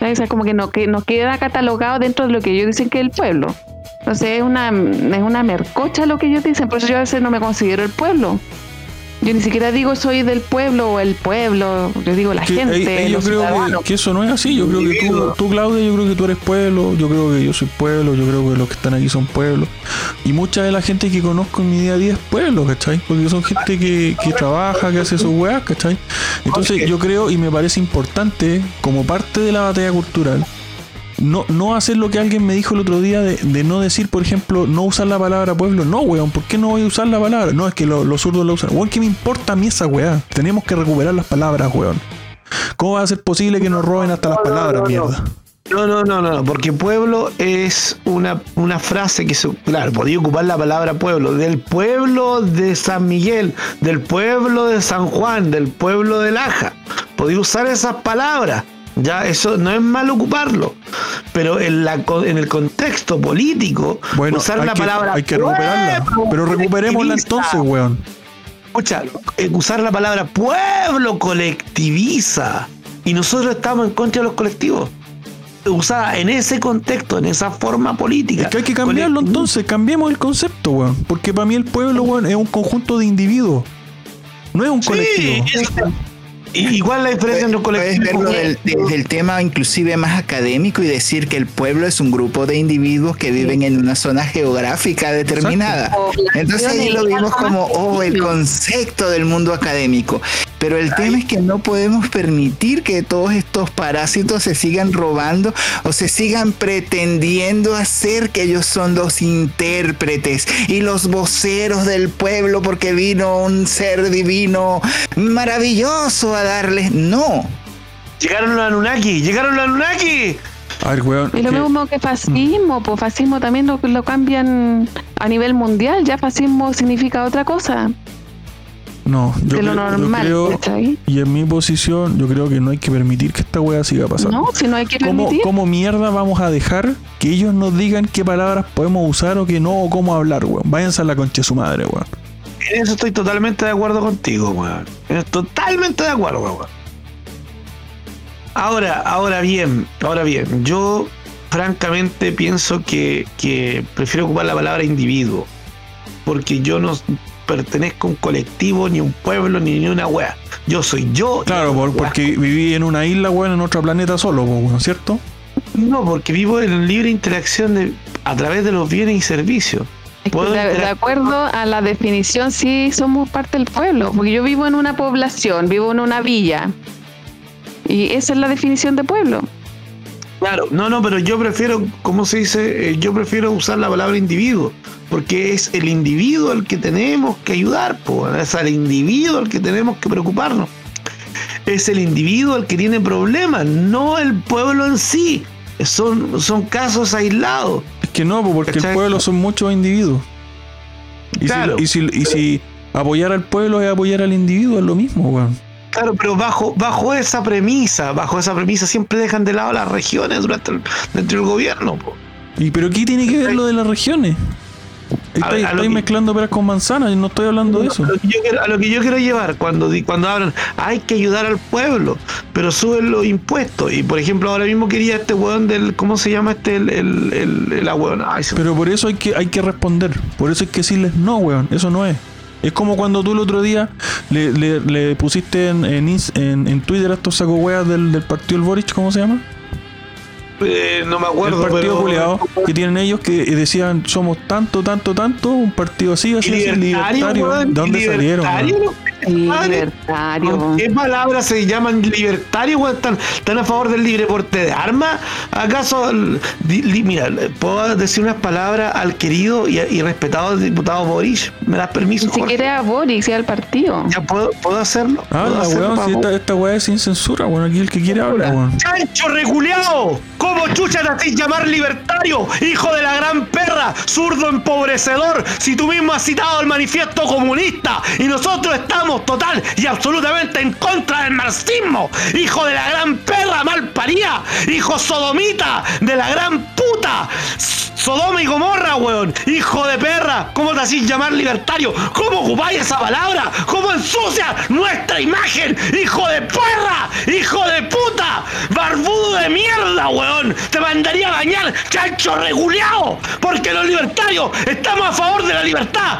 [SPEAKER 4] O sea, como que no, que no queda catalogado dentro de lo que ellos dicen que es el pueblo. Entonces es una, es una mercocha lo que ellos dicen, por eso yo a veces no me considero el pueblo. Yo ni siquiera digo soy del pueblo o el pueblo, yo digo la gente.
[SPEAKER 2] yo creo que, eso no es así. Yo creo que tú, tú, Claudia, yo creo que tú eres pueblo. Yo creo que yo soy pueblo. Yo creo que los que están aquí son pueblo. Y mucha de la gente que conozco en mi día a día es pueblo, ¿cachai? Porque son gente que, que trabaja, que hace sus weas, ¿cachai? Entonces yo creo y me parece importante, como parte de la batalla cultural, no, no hacer lo que alguien me dijo el otro día de, no decir, por ejemplo, no usar la palabra pueblo. No, weón, ¿por qué no voy a usar la palabra? No, es que los zurdos la usan. Weón, ¿qué me importa a mí esa weá? Tenemos que recuperar las palabras, weón. ¿Cómo va a ser posible que nos roben hasta las palabras, mierda?
[SPEAKER 1] No, no, no, no, porque pueblo es una, una frase que, se, claro, podía ocupar la palabra pueblo, del pueblo de San Miguel, del pueblo de San Juan, del pueblo de Laja. Podía usar esas palabras ya, eso no es mal ocuparlo. Pero en, la, en el contexto político, usar la palabra.
[SPEAKER 2] Hay que recuperarla. Pero recuperémosla entonces, weón.
[SPEAKER 1] Escucha, eh, usar la palabra pueblo colectiviza. Y nosotros estamos en contra de los colectivos. Usada en ese contexto, en esa forma política.
[SPEAKER 2] Es que hay que cambiarlo entonces, cambiemos el concepto, weón. Porque para mí el pueblo, weón, es un conjunto de individuos. No es un colectivo.
[SPEAKER 1] Igual la diferencia entre
[SPEAKER 3] Puedes verlo desde el tema inclusive más académico y decir que el pueblo es un grupo de individuos que viven en una zona geográfica determinada. Entonces ahí lo vimos como, oh, el concepto del mundo académico. Pero el tema es que no podemos permitir que todos estos parásitos se sigan robando o se sigan pretendiendo hacer que ellos son los intérpretes y los voceros del pueblo porque vino un ser divino maravilloso a darles. No.
[SPEAKER 1] Llegaron los Anunnaki, llegaron los Anunnaki.
[SPEAKER 4] A ver, y lo mismo que fascismo, pues fascismo también lo, lo cambian a nivel mundial, ya fascismo significa otra cosa.
[SPEAKER 2] No, yo, creo, normal, y en mi posición, yo creo que no hay que permitir que esta wea siga pasando.
[SPEAKER 4] No, si no hay que
[SPEAKER 2] permitir. ¿Cómo, mierda vamos a dejar que ellos nos digan qué palabras podemos usar o qué no, o cómo hablar, weón? Váyanse a la concha de su madre, weón.
[SPEAKER 1] En eso estoy totalmente de acuerdo contigo, weón. Totalmente de acuerdo, weón. Ahora, ahora bien, ahora bien, yo francamente pienso que, que prefiero ocupar la palabra individuo. Porque yo no, pertenezco a un colectivo, ni un pueblo, ni, una wea. Yo soy yo.
[SPEAKER 2] Claro, porque viví en una isla, weón, en otro planeta solo, ¿no ¿cierto?
[SPEAKER 1] No, porque vivo en libre interacción de, a través de los bienes y servicios.
[SPEAKER 4] de, acuerdo a la definición, sí somos parte del pueblo, porque yo vivo en una población, vivo en una villa. Y esa es la definición de pueblo.
[SPEAKER 1] Claro, no, no, pero yo prefiero, ¿cómo se dice? Eh, yo prefiero usar la palabra individuo porque es el individuo al que tenemos que ayudar, es al individuo al que tenemos que preocuparnos. Es el individuo al que tiene problemas, no el pueblo en sí. Son, son casos aislados.
[SPEAKER 2] Es que no, porque el pueblo son muchos individuos. Y, si, y, si, apoyar al pueblo es apoyar al individuo, es lo mismo, weón.
[SPEAKER 1] Claro, pero bajo, bajo esa premisa, bajo esa premisa siempre dejan de lado las regiones durante el, dentro del gobierno.
[SPEAKER 2] ¿Y pero qué tiene que ver lo de las regiones? Estoy, mezclando peras con manzanas y no estoy hablando de eso.
[SPEAKER 1] A lo, que yo quiero, llevar cuando, cuando hablan, hay que ayudar al pueblo, pero suben los impuestos. Y por ejemplo, ahora mismo quería este weón del, ¿cómo se llama este? El, el, el,
[SPEAKER 2] pero por eso hay que, hay que responder. Por eso hay que decirles, no, weón, eso no es. Es como cuando tú el otro día le, le, pusiste en, en, en, Twitter a estos saco weas del, del partido el Boric, ¿cómo se llama?
[SPEAKER 1] Eh, no me acuerdo.
[SPEAKER 2] El partido que tienen ellos que decían somos tanto, tanto, tanto, un partido así, así, libertario. ¿De dónde salieron?
[SPEAKER 1] Libertario. ¿Qué palabras se llaman libertario? ¿Están, ¿Están a favor del libre porte de armas? ¿Acaso, mira, puedo decir unas palabras al querido y, respetado diputado Boris? ¿Me das permiso?
[SPEAKER 4] Si quiere a Boris y al partido.
[SPEAKER 1] ¿Ya puedo, puedo hacerlo?
[SPEAKER 2] Ah, weón, si esta, esta weá es sin censura, bueno, aquí el que quiere habla, weón.
[SPEAKER 1] ¡Chancho regulado! ¿Cómo chucha te hacéis llamar libertario? Hijo de la gran perra, zurdo empobrecedor, si tú mismo has citado el manifiesto comunista y nosotros estamos total y absolutamente en contra del marxismo. Hijo de la gran perra mal paría, hijo sodomita de la gran puta. Sodoma y Gomorra, weón. Hijo de perra. ¿Cómo te hacís llamar libertario? ¿Cómo ocupáis esa palabra? ¿Cómo ensucia nuestra imagen? Hijo de perra. Hijo de puta. Barbudo de mierda, weón. Te mandaría a bañar, chancho reguleado. Porque los libertarios estamos a favor de la libertad.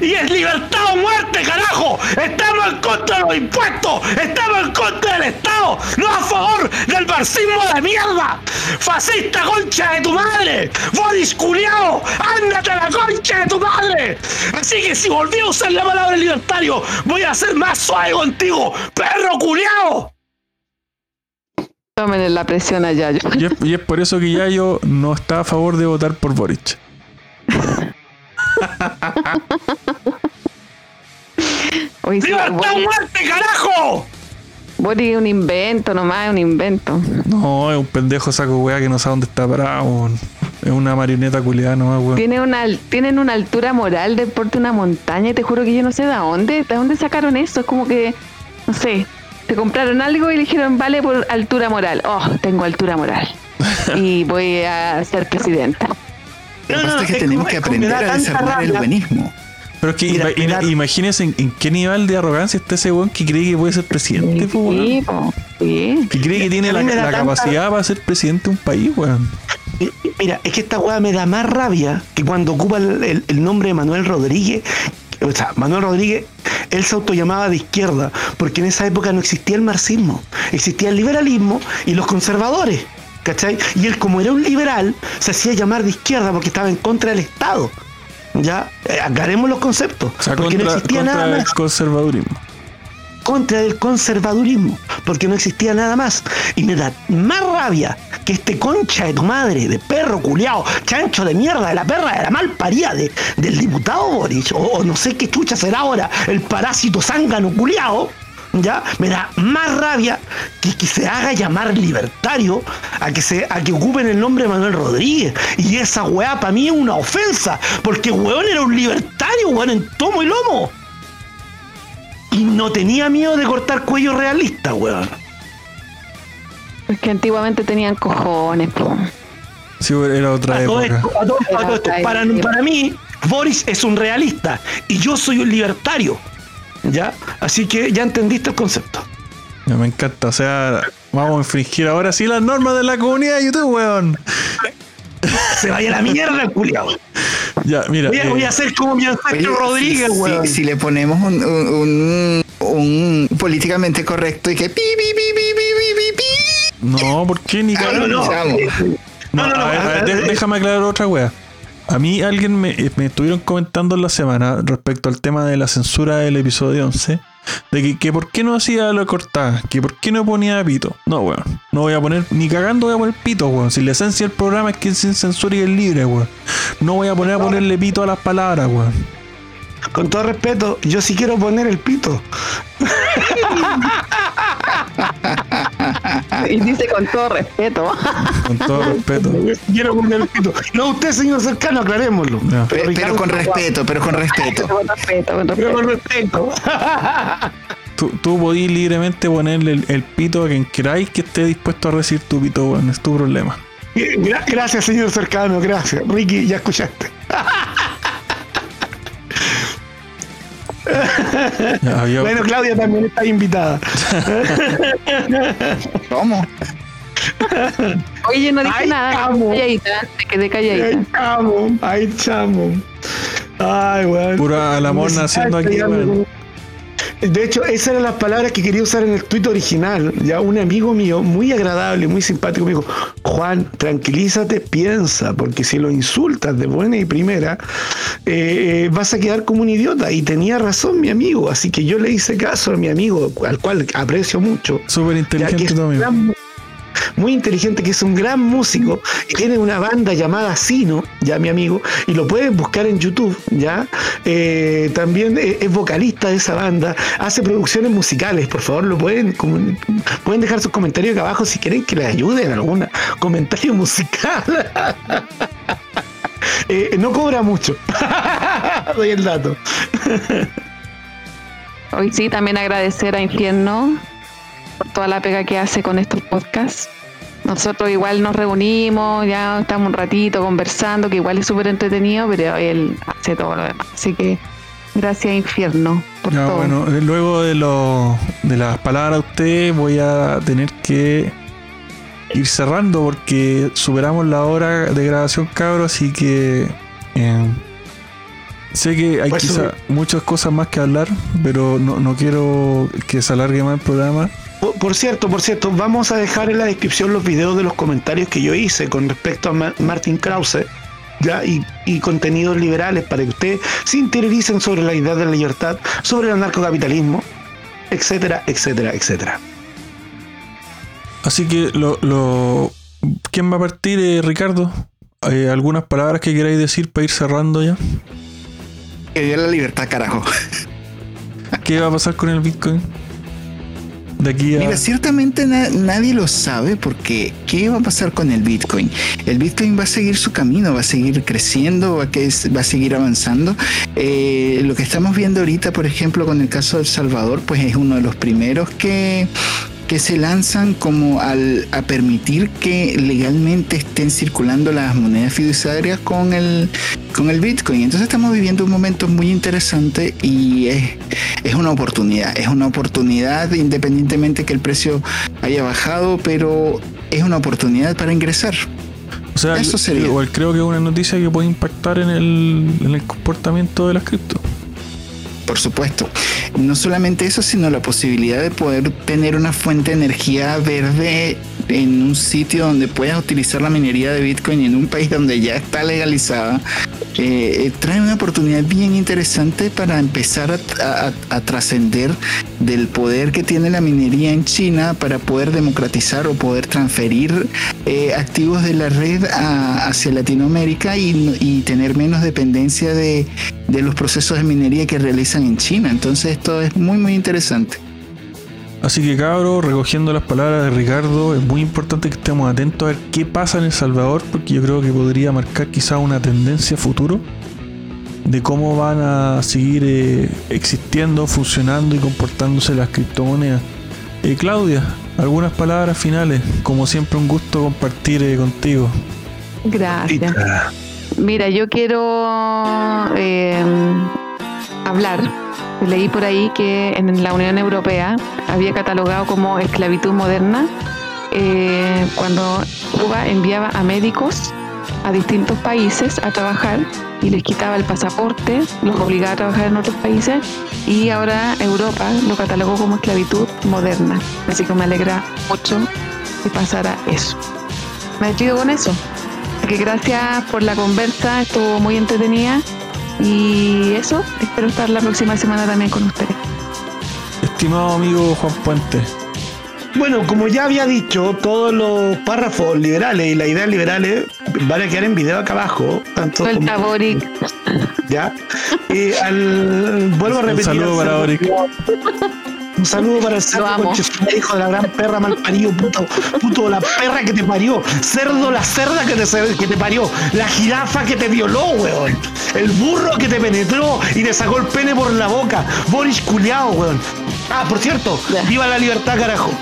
[SPEAKER 1] Y es libertad o muerte, carajo. Estamos en contra de los impuestos. Estamos en contra del Estado. No a favor del marxismo de mierda. Fascista concha de tu madre. Boris culiao. Ándate a la concha de tu madre. Así que si volví a usar la palabra libertario, voy a ser más suave contigo. Perro culiao.
[SPEAKER 4] Tomen la presión a Yayo.
[SPEAKER 2] Y es, y es por eso que Yayo no está a favor de votar por Boric.
[SPEAKER 4] Hoy sí,
[SPEAKER 1] ¡Libertad o
[SPEAKER 4] Boris,
[SPEAKER 1] muerte, carajo!
[SPEAKER 4] Boris es un invento nomás, es un invento.
[SPEAKER 2] No, es un pendejo saco weá que no sabe dónde está parado. weón. Es una marioneta culiada nomás, weón.
[SPEAKER 4] Tiene una, al- tienen una altura moral de porte una montaña y te juro que yo no sé de dónde, de dónde sacaron eso. Es como que, no sé, te compraron algo y le dijeron, vale por altura moral. Oh, tengo altura moral. y voy a ser presidenta.
[SPEAKER 3] Lo que
[SPEAKER 1] No,
[SPEAKER 3] pasa
[SPEAKER 1] no,
[SPEAKER 3] es que tenemos que aprender a
[SPEAKER 1] tanta
[SPEAKER 3] desarrollar el buenismo.
[SPEAKER 2] Pero es que ima- ima-
[SPEAKER 1] mira.
[SPEAKER 2] imagínense en, en qué nivel de arrogancia está ese weón que cree que puede ser presidente, po, weón.
[SPEAKER 4] Sí, po, sí.
[SPEAKER 2] Que cree que tiene
[SPEAKER 1] A
[SPEAKER 2] la,
[SPEAKER 1] tanta-
[SPEAKER 2] capacidad para ser presidente de un país, weón.
[SPEAKER 1] Mira, es que esta weá me da más rabia que cuando ocupa el, el- el nombre de Manuel Rodríguez. O sea, Manuel Rodríguez, él se autollamaba de izquierda, porque en esa época no existía el marxismo, existía el liberalismo y los conservadores. ¿Cachai? Y él, como era un liberal, se hacía llamar de izquierda porque estaba en contra del Estado. Ya, Eh, aclaremos los conceptos.
[SPEAKER 2] O sea,
[SPEAKER 1] porque no
[SPEAKER 2] contra,
[SPEAKER 1] existía
[SPEAKER 2] contra
[SPEAKER 1] nada
[SPEAKER 2] el
[SPEAKER 1] más
[SPEAKER 2] conservadurismo.
[SPEAKER 1] contra el conservadurismo, porque no existía nada más. Y me da más rabia que este concha de tu madre, de perro culiao, chancho de mierda, de la perra, de la mal paría de, del diputado Boris, o, o no sé qué chucha será ahora, el parásito zángano culiao, ¿ya? Me da más rabia que, que se haga llamar libertario a que, se, a que ocupen el nombre de Manuel Rodríguez. Y esa weá para mí es una ofensa, porque weón era un libertario, weón, en tomo y lomo. Y no tenía miedo de cortar cuello realista, weón.
[SPEAKER 4] Es que antiguamente tenían cojones, po.
[SPEAKER 2] Sí, era otra
[SPEAKER 1] A
[SPEAKER 2] época.
[SPEAKER 1] esto, a todo esto, a todo esto. Para, para mí, Boris es un realista y yo soy un libertario. ¿Ya? Así que ya entendiste el concepto.
[SPEAKER 2] Ya, Me encanta, o sea, vamos a infringir ahora sí las normas de la comunidad de YouTube, weón.
[SPEAKER 1] Se vaya la mierda culiao.
[SPEAKER 2] Ya, mira.
[SPEAKER 1] Voy a,
[SPEAKER 2] eh,
[SPEAKER 1] voy a hacer como mi ancestro Rodríguez,
[SPEAKER 3] si,
[SPEAKER 1] weón.
[SPEAKER 3] si- si le ponemos un, un- un- un políticamente correcto y que pi, pi, pi, pi, pi, pi, pi, pi.
[SPEAKER 2] No, ¿por qué ni
[SPEAKER 3] Ah,
[SPEAKER 1] no, no.
[SPEAKER 2] No,
[SPEAKER 1] No,
[SPEAKER 2] a ver, a ver,
[SPEAKER 1] a ver,
[SPEAKER 2] de- déjame aclarar otra wea. A mí alguien me, eh, me estuvieron comentando en la semana respecto al tema de la censura del episodio 11, de que, que por qué no hacía lo cortada, que por qué no ponía pito. No, weón. No voy a poner, ni cagando voy a poner pito, weón. Si la esencia del programa es que sin censura y es libre, weón. No voy a poner a ponerle pito a las palabras, weón.
[SPEAKER 1] Con todo respeto, yo sí quiero poner el pito.
[SPEAKER 4] Y dice con todo respeto.
[SPEAKER 2] Con todo respeto.
[SPEAKER 1] Yo sí quiero poner el pito. No usted, señor cercano, aclarémoslo.
[SPEAKER 3] Pero, con respeto, pero con respeto.
[SPEAKER 4] con respeto, con
[SPEAKER 1] Pero
[SPEAKER 4] respeto.
[SPEAKER 1] con respeto.
[SPEAKER 2] Tú, tú podís libremente ponerle el, el pito a quien queráis que esté dispuesto a recibir tu pito, weón. Es tu problema.
[SPEAKER 1] Gra- Gracias, señor cercano, gracias. Ricky, ya escuchaste.
[SPEAKER 2] Había-
[SPEAKER 1] Bueno, Claudia también está invitada.
[SPEAKER 3] ¿Cómo?
[SPEAKER 4] Oye, no dije
[SPEAKER 1] Ay,
[SPEAKER 4] nada.
[SPEAKER 1] chamo.
[SPEAKER 4] Calladita, te quedé calladita.
[SPEAKER 1] Ay, chamo, ay, chamo. Ay, weón.
[SPEAKER 2] Pura al amor naciendo aquí, weón.
[SPEAKER 1] De hecho, esas eran las palabras que quería usar en el tuit original. Ya un amigo mío, muy agradable, muy simpático, me dijo, Juan, tranquilízate, piensa, porque si lo insultas de buena y primera, eh, eh, vas a quedar como un idiota. Y tenía razón mi amigo, así que yo le hice caso a mi amigo, al cual aprecio mucho.
[SPEAKER 2] Súper inteligente
[SPEAKER 1] es muy inteligente, que es un gran músico y tiene una banda llamada Sino, ya mi amigo, y lo pueden buscar en YouTube, ya. Eh, también eh, es vocalista de esa banda, hace producciones musicales, por favor, lo pueden, pueden dejar sus comentarios acá abajo si quieren que les ayude en algún comentario musical. Eh, no cobra mucho. Doy el dato.
[SPEAKER 4] Hoy sí, también agradecer a Infierno por toda la pega que hace con estos podcasts. Nosotros igual nos reunimos, ya estamos un ratito conversando, que igual es súper entretenido, pero él hace todo lo demás. Así que gracias infierno. Por
[SPEAKER 2] Ya,
[SPEAKER 4] todo.
[SPEAKER 2] bueno, eh, luego de, lo, de las palabras de usted voy a tener que ir cerrando porque superamos la hora de grabación, cabros, así que eh, sé que hay
[SPEAKER 1] Pues,
[SPEAKER 2] quizá muchas cosas más que hablar, pero no, no quiero que se alargue más el programa.
[SPEAKER 1] Por, por cierto, por cierto, vamos a dejar en la descripción los videos de los comentarios que yo hice con respecto a Ma- Martin Krause. ¿ya? Y, y contenidos liberales para que ustedes se interioricen sobre la idea de la libertad, sobre el anarcocapitalismo, etcétera, etcétera, etcétera.
[SPEAKER 2] Así que lo, lo ¿quién va a partir, eh, Ricardo? Eh, ¿Algunas palabras que queráis decir para ir cerrando ya?
[SPEAKER 3] Que dio la libertad, carajo.
[SPEAKER 2] ¿Qué va a pasar con el Bitcoin? De aquí a...
[SPEAKER 3] Mira, ciertamente na- nadie lo sabe porque ¿qué va a pasar con el Bitcoin? El Bitcoin va a seguir su camino, va a seguir creciendo, va a seguir avanzando. Eh, lo que estamos viendo ahorita, por ejemplo, con el caso de El Salvador, pues es uno de los primeros que, que se lanzan como al, a permitir que legalmente estén circulando las monedas fiduciarias con el, con el Bitcoin. Entonces estamos viviendo un momento muy interesante y es, es una oportunidad. Es una oportunidad independientemente que el precio haya bajado, pero es una oportunidad para ingresar.
[SPEAKER 2] O sea,
[SPEAKER 3] Eso sería.
[SPEAKER 2] igual creo que es una noticia que puede impactar en el, en el comportamiento de las cripto.
[SPEAKER 3] Por supuesto. No solamente eso, sino la posibilidad de poder tener una fuente de energía verde en un sitio donde puedas utilizar la minería de Bitcoin en un país donde ya está legalizada. Eh, eh, trae una oportunidad bien interesante para empezar a, trascender del poder que tiene la minería en China para poder democratizar o poder transferir eh, activos de la red a- hacia Latinoamérica y, y tener menos dependencia de, de los procesos de minería que realizan en China. Entonces esto es muy muy interesante.
[SPEAKER 2] Así que cabros, recogiendo las palabras de Ricardo, es muy importante que estemos atentos a ver qué pasa en El Salvador, porque yo creo que podría marcar quizá una tendencia futuro de cómo van a seguir eh, existiendo, funcionando y comportándose las criptomonedas. Eh, Claudia, algunas palabras finales. Como siempre, un gusto compartir eh, contigo.
[SPEAKER 4] Gracias. Mira, yo quiero eh, hablar. Leí por ahí que en la Unión Europea había catalogado como esclavitud moderna eh, cuando Cuba enviaba a médicos a distintos países a trabajar y les quitaba el pasaporte, los obligaba a trabajar en otros países y ahora Europa lo catalogó como esclavitud moderna. Así que me alegra mucho que pasara eso. Me despido con eso. Que gracias por la conversa, estuvo muy entretenida. Y eso, espero estar la próxima semana también con ustedes.
[SPEAKER 2] Estimado amigo Juan Puente,
[SPEAKER 1] Bueno, como ya había dicho, todos los párrafos liberales y las ideas liberales van a quedar en video acá abajo. Tanto como-
[SPEAKER 4] Suelta, Boric.
[SPEAKER 1] ¿Ya? Y al, vuelvo a
[SPEAKER 2] Un
[SPEAKER 1] repetir.
[SPEAKER 2] saludo
[SPEAKER 1] al
[SPEAKER 2] para Boric.
[SPEAKER 1] Un saludo para el cerdo hijo de la gran perra mal parido, puto, puto, la perra que te parió, cerdo, la cerda que te, que te parió, la jirafa que te violó, weón, el burro que te penetró y te sacó el pene por la boca, Boris culiao, weón. Ah, por cierto, viva la libertad, carajo.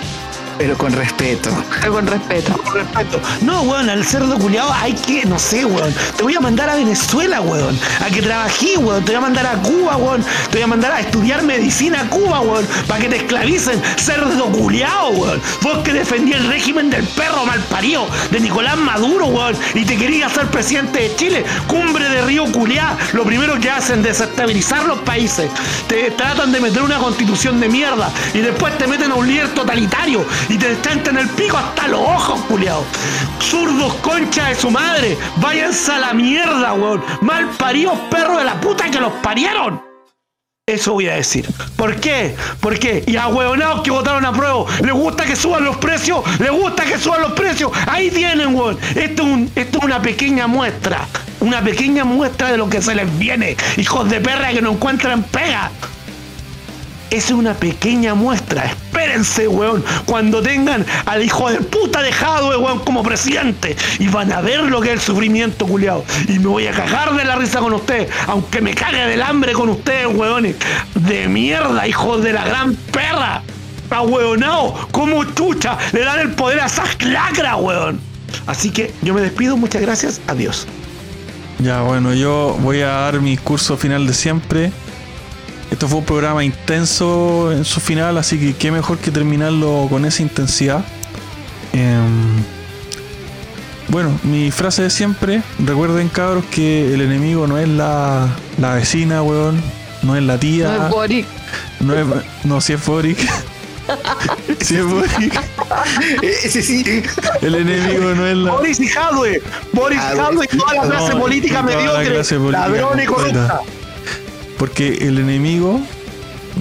[SPEAKER 3] Pero con respeto.
[SPEAKER 4] Pero con respeto.
[SPEAKER 1] Con respeto. No, weón, al cerdo culiado hay que, no sé, weón. Te voy a mandar a Venezuela, weón. A que trabajé, weón. Te voy a mandar a Cuba, weón. Te voy a mandar a estudiar medicina a Cuba, weón. Para que te esclavicen, cerdo culiado, weón. Vos que defendí el régimen del perro mal parido de Nicolás Maduro, weón. Y te querías ser presidente de Chile. Cumbre de Río Culiá. Lo primero que hacen es desestabilizar los países. Te tratan de meter una constitución de mierda. Y después te meten a un líder totalitario. Y te chantan el pico hasta los ojos, culiao. Zurdos concha de su madre. Váyanse a la mierda, weón. Mal paridos perros de la puta que los parieron. Eso voy a decir. ¿Por qué? ¿Por qué? Y a huevonados que votaron a prueba, ¿les gusta que suban los precios? ¿Les gusta que suban los precios? Ahí tienen, weón. Esto es una pequeña muestra. Una pequeña muestra de lo que se les viene. Hijos de perra que no encuentran pega. Es una pequeña muestra. Espérense, weón, cuando tengan al hijo de puta de Jadwe, weón, como presidente. Y van a ver lo que es el sufrimiento, culiao. Y me voy a cagar de la risa con ustedes, aunque me cague del hambre con ustedes, weones. De mierda, hijos de la gran perra. ahueonado, como chucha, le dan el poder a esas lacras, weón. Así que yo me despido, muchas gracias, adiós.
[SPEAKER 2] Ya, bueno, yo voy a dar mi curso final de siempre. Esto fue un programa intenso en su final, así que qué mejor que terminarlo con esa intensidad. Em, bueno, mi frase de siempre, recuerden cabros que el enemigo no es la, la vecina, weón, no es la tía.
[SPEAKER 4] No es Boric.
[SPEAKER 2] No, es, no si es Boric. si es Boric.
[SPEAKER 3] Ese sí.
[SPEAKER 2] El enemigo no es la...
[SPEAKER 1] Boris y Hadwe, Boris
[SPEAKER 3] Ah,
[SPEAKER 1] Hadwe y toda la
[SPEAKER 2] No,
[SPEAKER 1] clase política
[SPEAKER 2] y
[SPEAKER 1] mediocre,
[SPEAKER 2] clase política
[SPEAKER 1] ladrón y corrupta.
[SPEAKER 2] Porque el enemigo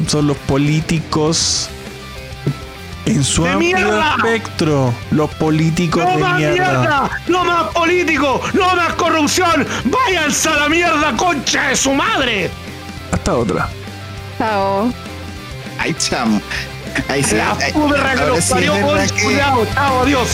[SPEAKER 2] son los políticos en su
[SPEAKER 1] ¡De
[SPEAKER 2] amplio
[SPEAKER 1] mierda!
[SPEAKER 2] espectro. Los políticos
[SPEAKER 1] ¡No
[SPEAKER 2] de
[SPEAKER 1] más
[SPEAKER 2] mierda.
[SPEAKER 1] mierda! ¡No más político! ¡No más corrupción! ¡Váyanse a la mierda, concha de su madre!
[SPEAKER 2] Hasta otra.
[SPEAKER 4] Chao.
[SPEAKER 3] Ahí chamo. Ahí sí.
[SPEAKER 1] La
[SPEAKER 3] ahí-
[SPEAKER 1] puberra que
[SPEAKER 3] ahora
[SPEAKER 1] nos
[SPEAKER 3] sí es
[SPEAKER 1] parió, chao, adiós.